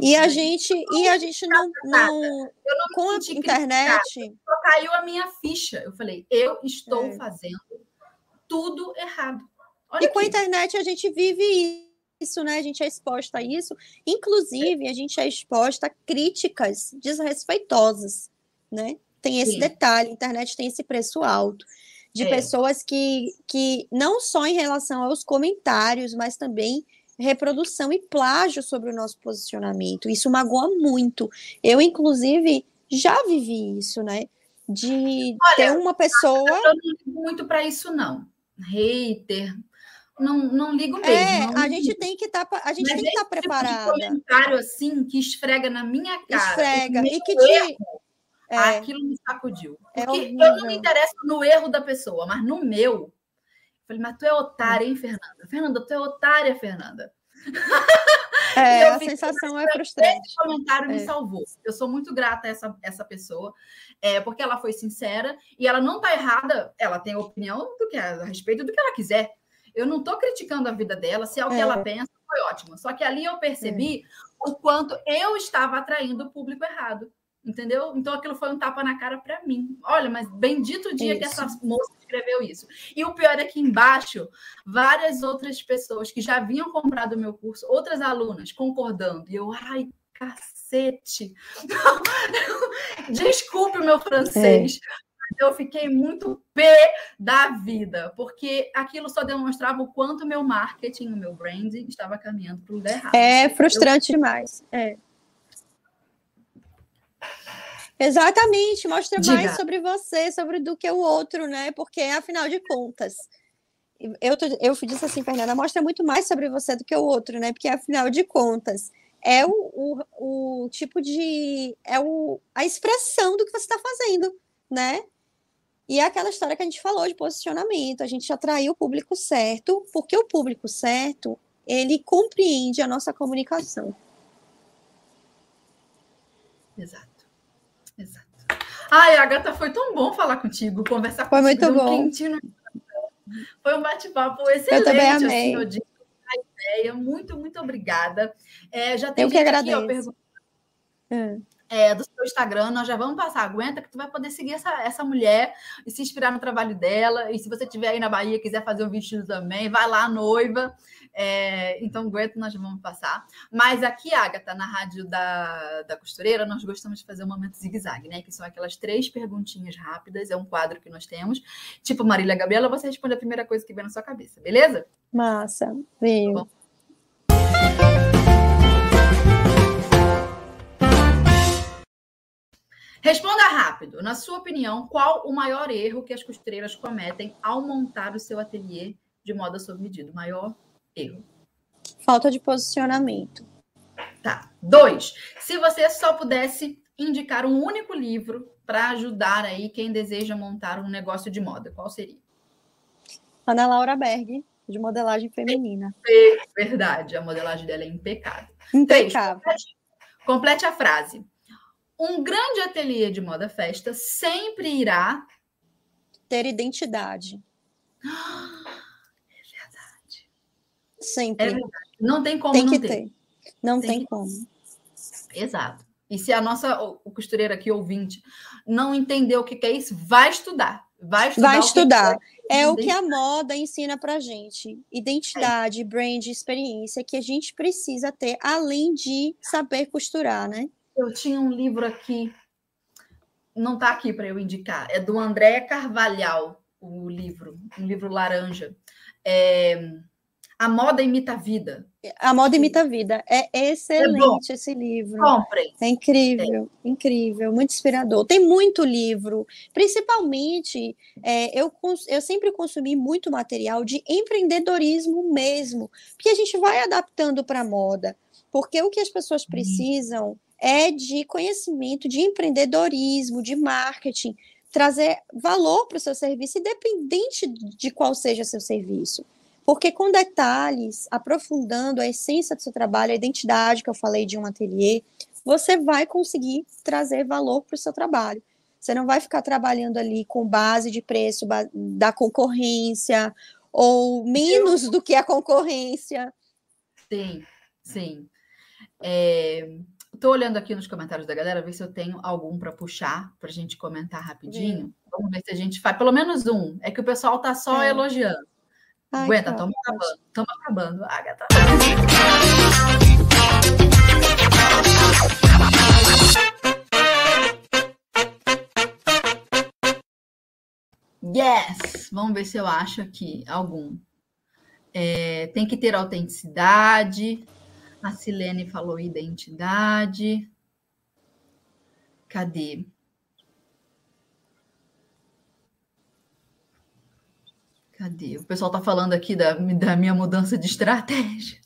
E a gente, e a gente não, não, não com a internet. Só caiu a minha ficha. Eu falei, eu estou é. fazendo tudo errado. Olha e aqui. com a internet a gente vive isso, né? A gente é exposta a isso. Inclusive, a gente é exposta a críticas desrespeitosas, né? Tem esse Sim. detalhe, a internet tem esse preço alto de é. pessoas que, que não só em relação aos comentários, mas também reprodução e plágio sobre o nosso posicionamento. Isso magoa muito. Eu, inclusive, já vivi isso, né? De Olha, ter uma pessoa. Eu não ligo muito para isso, não. Hater. Não, não ligo mesmo. É, não a gente tem que estar tá, a gente Mas tem que estar tá preparada. Tipo comentário assim que esfrega na minha cara. Esfrega e que te erro, é, aquilo me sacudiu. É Porque é eu não me interesso no erro da pessoa, mas no meu, Falei, mas tu é otária, hein, Fernanda? Fernanda, tu é otária, Fernanda. É, a sensação é frustrante. Esse comentário é. me salvou. Eu sou muito grata a essa, essa pessoa, é, porque ela foi sincera e ela não está errada, ela tem opinião do que a respeito do que ela quiser. Eu não estou criticando a vida dela, se é o que é. ela pensa, foi ótimo. Só que ali eu percebi é. o quanto eu estava atraindo o público errado entendeu? Então aquilo foi um tapa na cara para mim. Olha, mas bendito o dia isso. que essa moça escreveu isso. E o pior é que embaixo, várias outras pessoas que já haviam comprado o meu curso, outras alunas concordando. E eu, ai, cacete. Desculpe o meu francês. É. Eu fiquei muito pé da vida, porque aquilo só demonstrava o quanto meu marketing, o meu branding estava caminhando para o lugar errado. É frustrante eu... demais. É. Exatamente, mostra Diga. mais sobre você, sobre do que o outro, né? Porque, afinal de contas, eu, eu disse assim, Fernanda, mostra muito mais sobre você do que o outro, né? Porque, afinal de contas, é o, o, o tipo de. é o, a expressão do que você está fazendo, né? E é aquela história que a gente falou de posicionamento, a gente atraiu o público certo, porque o público certo, ele compreende a nossa comunicação. Exato. Ai, Agatha, foi tão bom falar contigo, conversar foi contigo. Foi muito bom. Quentinho. Foi um bate-papo excelente. Eu também amei. Assim, a ideia. Muito, muito obrigada. É, já tem eu que agradeço. Aqui, ó, perguntando... hum é, do seu Instagram, nós já vamos passar. Aguenta que tu vai poder seguir essa, essa mulher e se inspirar no trabalho dela. E se você estiver aí na Bahia quiser fazer um vestido também, vai lá, noiva. É, então, aguenta, nós vamos passar. Mas aqui, Agatha, na rádio da, da costureira, nós gostamos de fazer um momento zigue-zague, né? Que são aquelas três perguntinhas rápidas, é um quadro que nós temos. Tipo, Marília Gabriela, você responde a primeira coisa que vem na sua cabeça, beleza? Massa, viu? Tá Responda rápido. Na sua opinião, qual o maior erro que as costureiras cometem ao montar o seu ateliê de moda sob medida? O maior erro. Falta de posicionamento. Tá. Dois. Se você só pudesse indicar um único livro para ajudar aí quem deseja montar um negócio de moda, qual seria? Ana Laura Berg, de modelagem feminina. É verdade, a modelagem dela é impecável. Impecável. Três, complete, complete a frase. Um grande ateliê de moda festa sempre irá ter identidade. É. Sempre. É. Não tem como tem não que ter. ter. Não Tem tem, que- como. Exato. E se a nossa o, costureira aqui, ouvinte, não entender o que, é isso, vai estudar. Vai estudar. Vai estudar. que É o que a moda ensina pra gente. Identidade, brand, experiência que a gente precisa ter, além de saber costurar, né? Eu tinha um livro aqui, não está aqui para eu indicar, é do André Carvalhal, o livro, um livro laranja. É, a moda imita a vida. A moda imita a vida. É excelente esse livro. Comprem. É incrível, incrível, muito inspirador. Tem muito livro, principalmente é, eu, eu sempre consumi muito material de empreendedorismo mesmo, porque a gente vai adaptando para a moda, porque o que as pessoas precisam é de conhecimento de empreendedorismo, de marketing, trazer valor para o seu serviço, independente de qual seja seu serviço. Porque com detalhes, aprofundando a essência do seu trabalho, a identidade que eu falei de um ateliê, você vai conseguir trazer valor para o seu trabalho. Você não vai ficar trabalhando ali com base de preço da concorrência ou menos do que a concorrência. Sim, sim. Estou olhando aqui nos comentários da galera, ver se eu tenho algum para puxar, para a gente comentar rapidinho. Vamos ver se a gente faz pelo menos um. É que o pessoal tá só É. elogiando. Ai, Aguenta, estamos acabando. Estamos acabando, Agatha. Yes! Vamos ver se eu acho aqui algum. É, tem que ter autenticidade. A Silene falou identidade. Cadê? Cadê? O pessoal tá falando aqui da, da minha mudança de estratégia.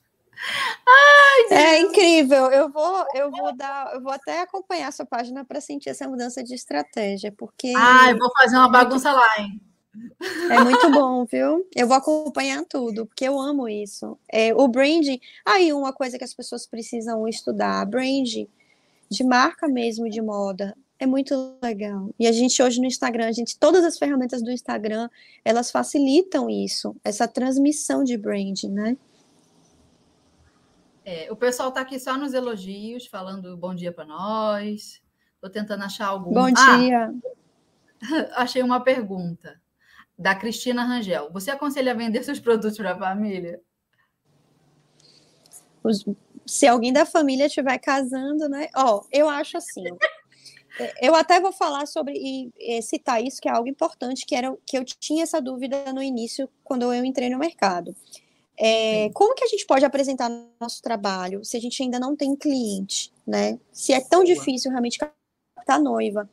É incrível. Eu vou, eu vou dar, eu vou até acompanhar a sua página para sentir essa mudança de estratégia, porque Ah, eu vou fazer uma bagunça lá, hein? é muito bom, viu? Eu vou acompanhar tudo, porque eu amo isso. É, o brand, aí uma coisa que as pessoas precisam estudar, brand de marca mesmo de moda. É muito legal. E a gente hoje no Instagram, a gente, todas as ferramentas do Instagram, elas facilitam isso, essa transmissão de brand, né? É, o pessoal tá aqui só nos elogios, falando bom dia para nós. Tô tentando achar algum. Bom Ah, dia. achei uma pergunta da Cristina Rangel. Você aconselha a vender seus produtos para a família? Os- se alguém da família estiver casando, né? Ó, eu acho assim. É, Eu até vou falar sobre e, e citar isso, que é algo importante, que era que eu tinha essa dúvida no início, quando eu entrei no mercado. É, como que a gente pode apresentar nosso trabalho se a gente ainda não tem cliente, né? Se é tão difícil realmente captar noiva.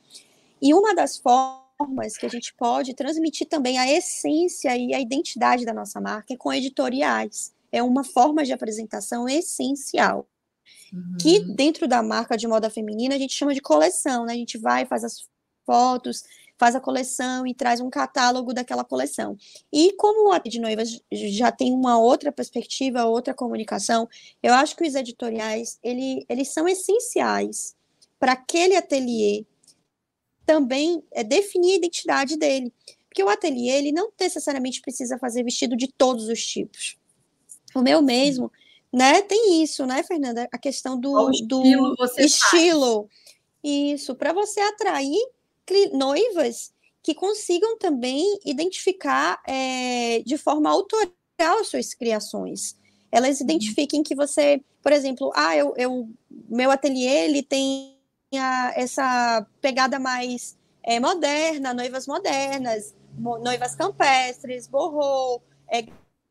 E uma das formas que a gente pode transmitir também a essência e a identidade da nossa marca é com editoriais. É uma forma de apresentação essencial que Uhum. dentro da marca de moda feminina a gente chama de coleção, né? A gente vai, faz as fotos, faz a coleção e traz um catálogo daquela coleção. E como o ateliê de noivas já tem uma outra perspectiva, outra comunicação, eu acho que os editoriais, ele, eles são essenciais para aquele ateliê também é, definir a identidade dele. Porque o ateliê, ele não necessariamente precisa fazer vestido de todos os tipos. O meu mesmo, né? Tem isso, né, Fernanda? A questão do, Qual do estilo faz? estilo. Isso, para você atrair noivas que consigam também identificar é, de forma autoral as suas criações. Elas identifiquem que você, por exemplo, ah, eu, eu meu ateliê ele tem a- essa pegada mais é, moderna, noivas modernas, mo- noivas campestres, borrou, é,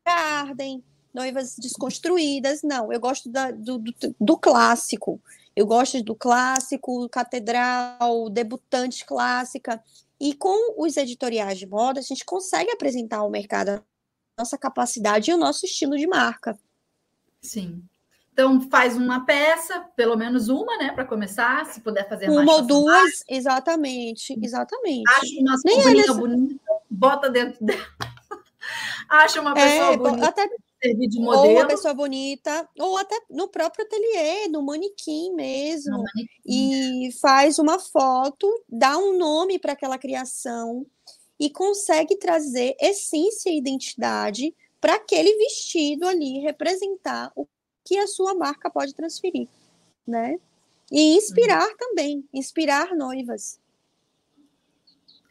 garden, noivas desconstruídas. Não, eu gosto da- do, do, do clássico. Eu gosto do clássico, catedral, debutante clássica. E com os editoriais de moda, a gente consegue apresentar ao mercado a nossa capacidade e o nosso estilo de marca. Sim. Então faz uma peça, pelo menos uma, né, para começar. Se puder fazer mais, Uma ou duas, exatamente, exatamente. Acha uma é nessa- bonita, bota dentro dela. Acha uma É, pessoa bo- bonita, até servir de ou uma modelo. pessoa bonita, ou até no próprio ateliê, no manequim mesmo. Não, manequim. e faz uma foto, dá um nome para aquela criação e consegue trazer essência e identidade para aquele vestido ali representar o que a sua marca pode transferir, né? E inspirar uhum. também, inspirar noivas.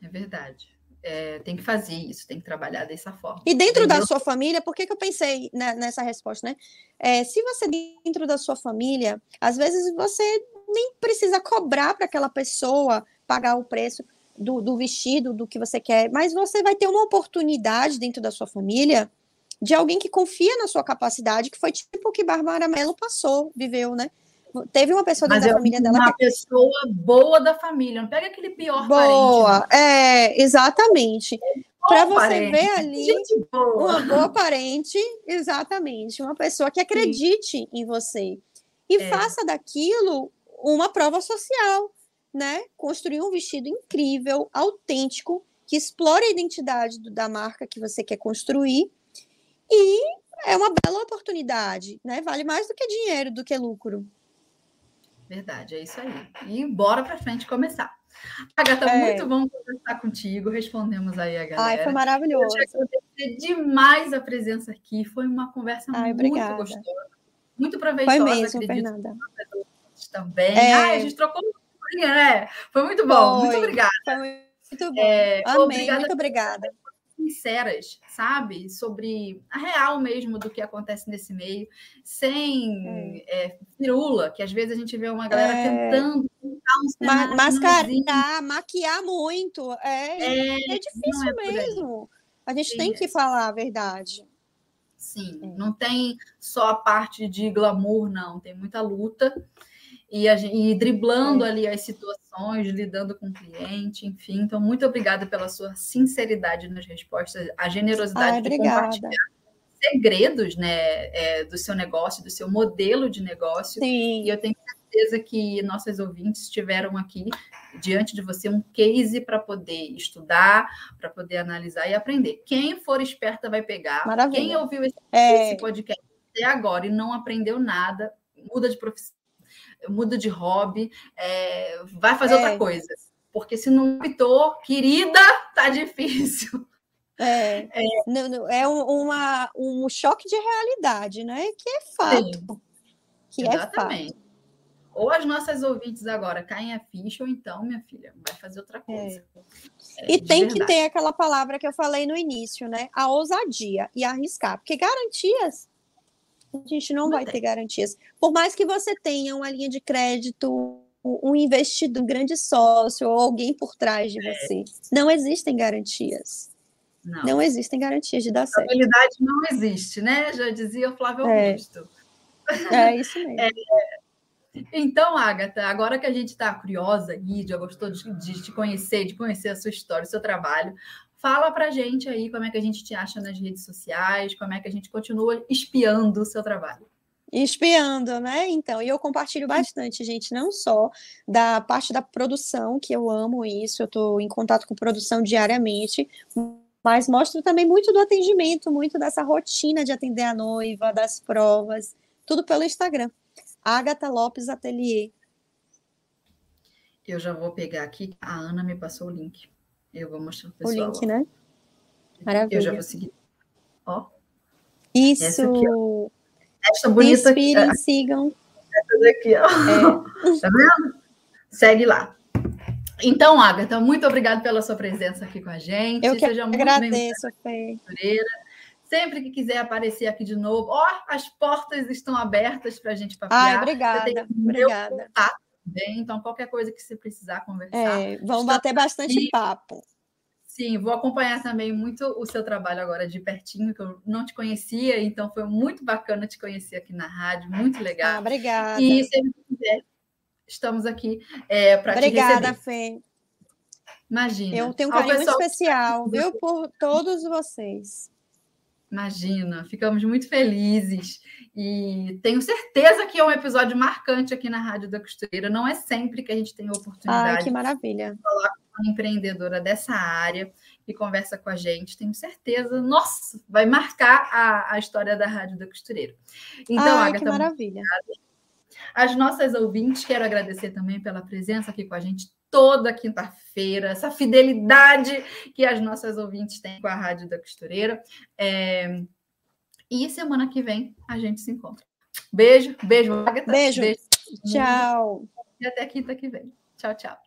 É verdade. É, tem que fazer isso, tem que trabalhar dessa forma. E dentro Entendeu? da sua família, por que, que eu pensei nessa resposta, né? É, se você dentro da sua família, às vezes você nem precisa cobrar para aquela pessoa pagar o preço do, do vestido, do que você quer, mas você vai ter uma oportunidade dentro da sua família de alguém que confia na sua capacidade, que foi tipo o que Bárbara Mello passou, viveu, né? Teve uma pessoa da família dela. Uma que... pessoa boa da família, não pega aquele pior boa, parente. Né? É, exatamente. Para você parente. ver ali boa. uma boa parente, exatamente, uma pessoa que acredite Sim. em você e é. faça daquilo uma prova social, né? Construir um vestido incrível, autêntico, que explore a identidade do, da marca que você quer construir e é uma bela oportunidade, né? Vale mais do que dinheiro, do que lucro. Verdade, é isso aí. E bora para frente começar. Agatha, é. muito bom conversar contigo. Respondemos aí a galera. Ai, foi maravilhoso. Eu agradecer demais a presença aqui. Foi uma conversa Ai, muito obrigada. gostosa, muito proveitosa. Foi mesmo, Fernanda. Também. É. Ai, a gente trocou uma né? Foi muito bom. Foi. Muito obrigada. Foi muito bom. É. Obrigada muito obrigada sinceras, sabe? Sobre a real mesmo do que acontece nesse meio, sem é. É, firula, que às vezes a gente vê uma galera é. tentando um Ma mascarar, maquiar muito. É, é, é difícil é mesmo. A gente Sim, tem que falar a verdade. Sim, não tem só a parte de glamour, não, tem muita luta e, a, e driblando ali as situações, lidando com o cliente, enfim. Então, muito obrigada pela sua sinceridade nas respostas, a generosidade Ai, de compartilhar segredos né, é, do seu negócio, do seu modelo de negócio. Sim. E eu tenho certeza que nossas ouvintes tiveram aqui diante de você um case para poder estudar, para poder analisar e aprender. Quem for esperta vai pegar. Maravilha. Quem ouviu esse, é. esse podcast até agora e não aprendeu nada, muda de profissão muda de hobby, é, vai fazer é. outra coisa. Porque se não optou, querida, tá difícil. É, é, não, não, é um, uma, um choque de realidade, né? Que é fato. Sim, que exatamente. é fato. Ou as nossas ouvintes agora caem a ficha, ou então, minha filha, vai fazer outra coisa. É. e tem verdade. que ter aquela palavra que eu falei no início, né? A ousadia e arriscar. Porque garantias a gente não, não vai tem. ter garantias. Por mais que você tenha uma linha de crédito, um investidor, um grande sócio ou alguém por trás de é. você, não existem garantias. Não. não existem garantias de dar certo. A realidade não existe, né? Já dizia o Flávio é. Augusto. É isso mesmo. É, então, Agatha, agora que a gente está curiosa e já gostou de, de te conhecer, de conhecer a sua história, o seu trabalho, Fala para gente aí como é que a gente te acha nas redes sociais, como é que a gente continua espiando o seu trabalho. Espiando, né? Então, e eu compartilho bastante, gente, não só da parte da produção, que eu amo isso, eu estou em contato com produção diariamente, mas mostro também muito do atendimento, muito dessa rotina de atender a noiva, das provas, tudo pelo Instagram. Agatha Lopes Atelier. Eu já vou pegar aqui, a Ana me passou o link. Eu vou mostrar para o pessoal. O link, né? Maravilha. Eu já vou seguir. Ó. Isso. Essa, aqui, ó. Essa bonita Inspirem, aqui. sigam. Essa daqui, ó. É. Tá vendo? Segue lá. Então, Agatha, muito obrigada pela sua presença aqui com a gente. Eu que Seja agradeço, Fê. Sempre que quiser aparecer aqui de novo, ó, as portas estão abertas para a gente papiar. Ah, obrigada, obrigada. Contato também. Então, qualquer coisa que você precisar conversar. É, vamos bater bastante aqui. papo. Sim, vou acompanhar também muito o seu trabalho agora de pertinho, que eu não te conhecia, então foi muito bacana te conhecer aqui na rádio, muito legal. Ah, obrigada. E se quiser, estamos aqui é, para te receber. Obrigada, Fê. Imagina. Eu tenho um carinho muito especial, viu, por todos vocês. Imagina, ficamos muito felizes e tenho certeza que é um episódio marcante aqui na Rádio da Costureira. Não é sempre que a gente tem a oportunidade Ai, que maravilha. de falar com uma empreendedora dessa área que conversa com a gente. Tenho certeza, nossa, vai marcar a, a história da Rádio da Costureira. Então, Ai, Agatha, que maravilha. As nossas ouvintes, quero agradecer também pela presença aqui com a gente toda quinta-feira, essa fidelidade que as nossas ouvintes têm com a Rádio da Costureira. É... E semana que vem a gente se encontra. Beijo, beijo, Agatha. Beijo. beijo. Tchau. E até quinta que vem. Tchau, tchau.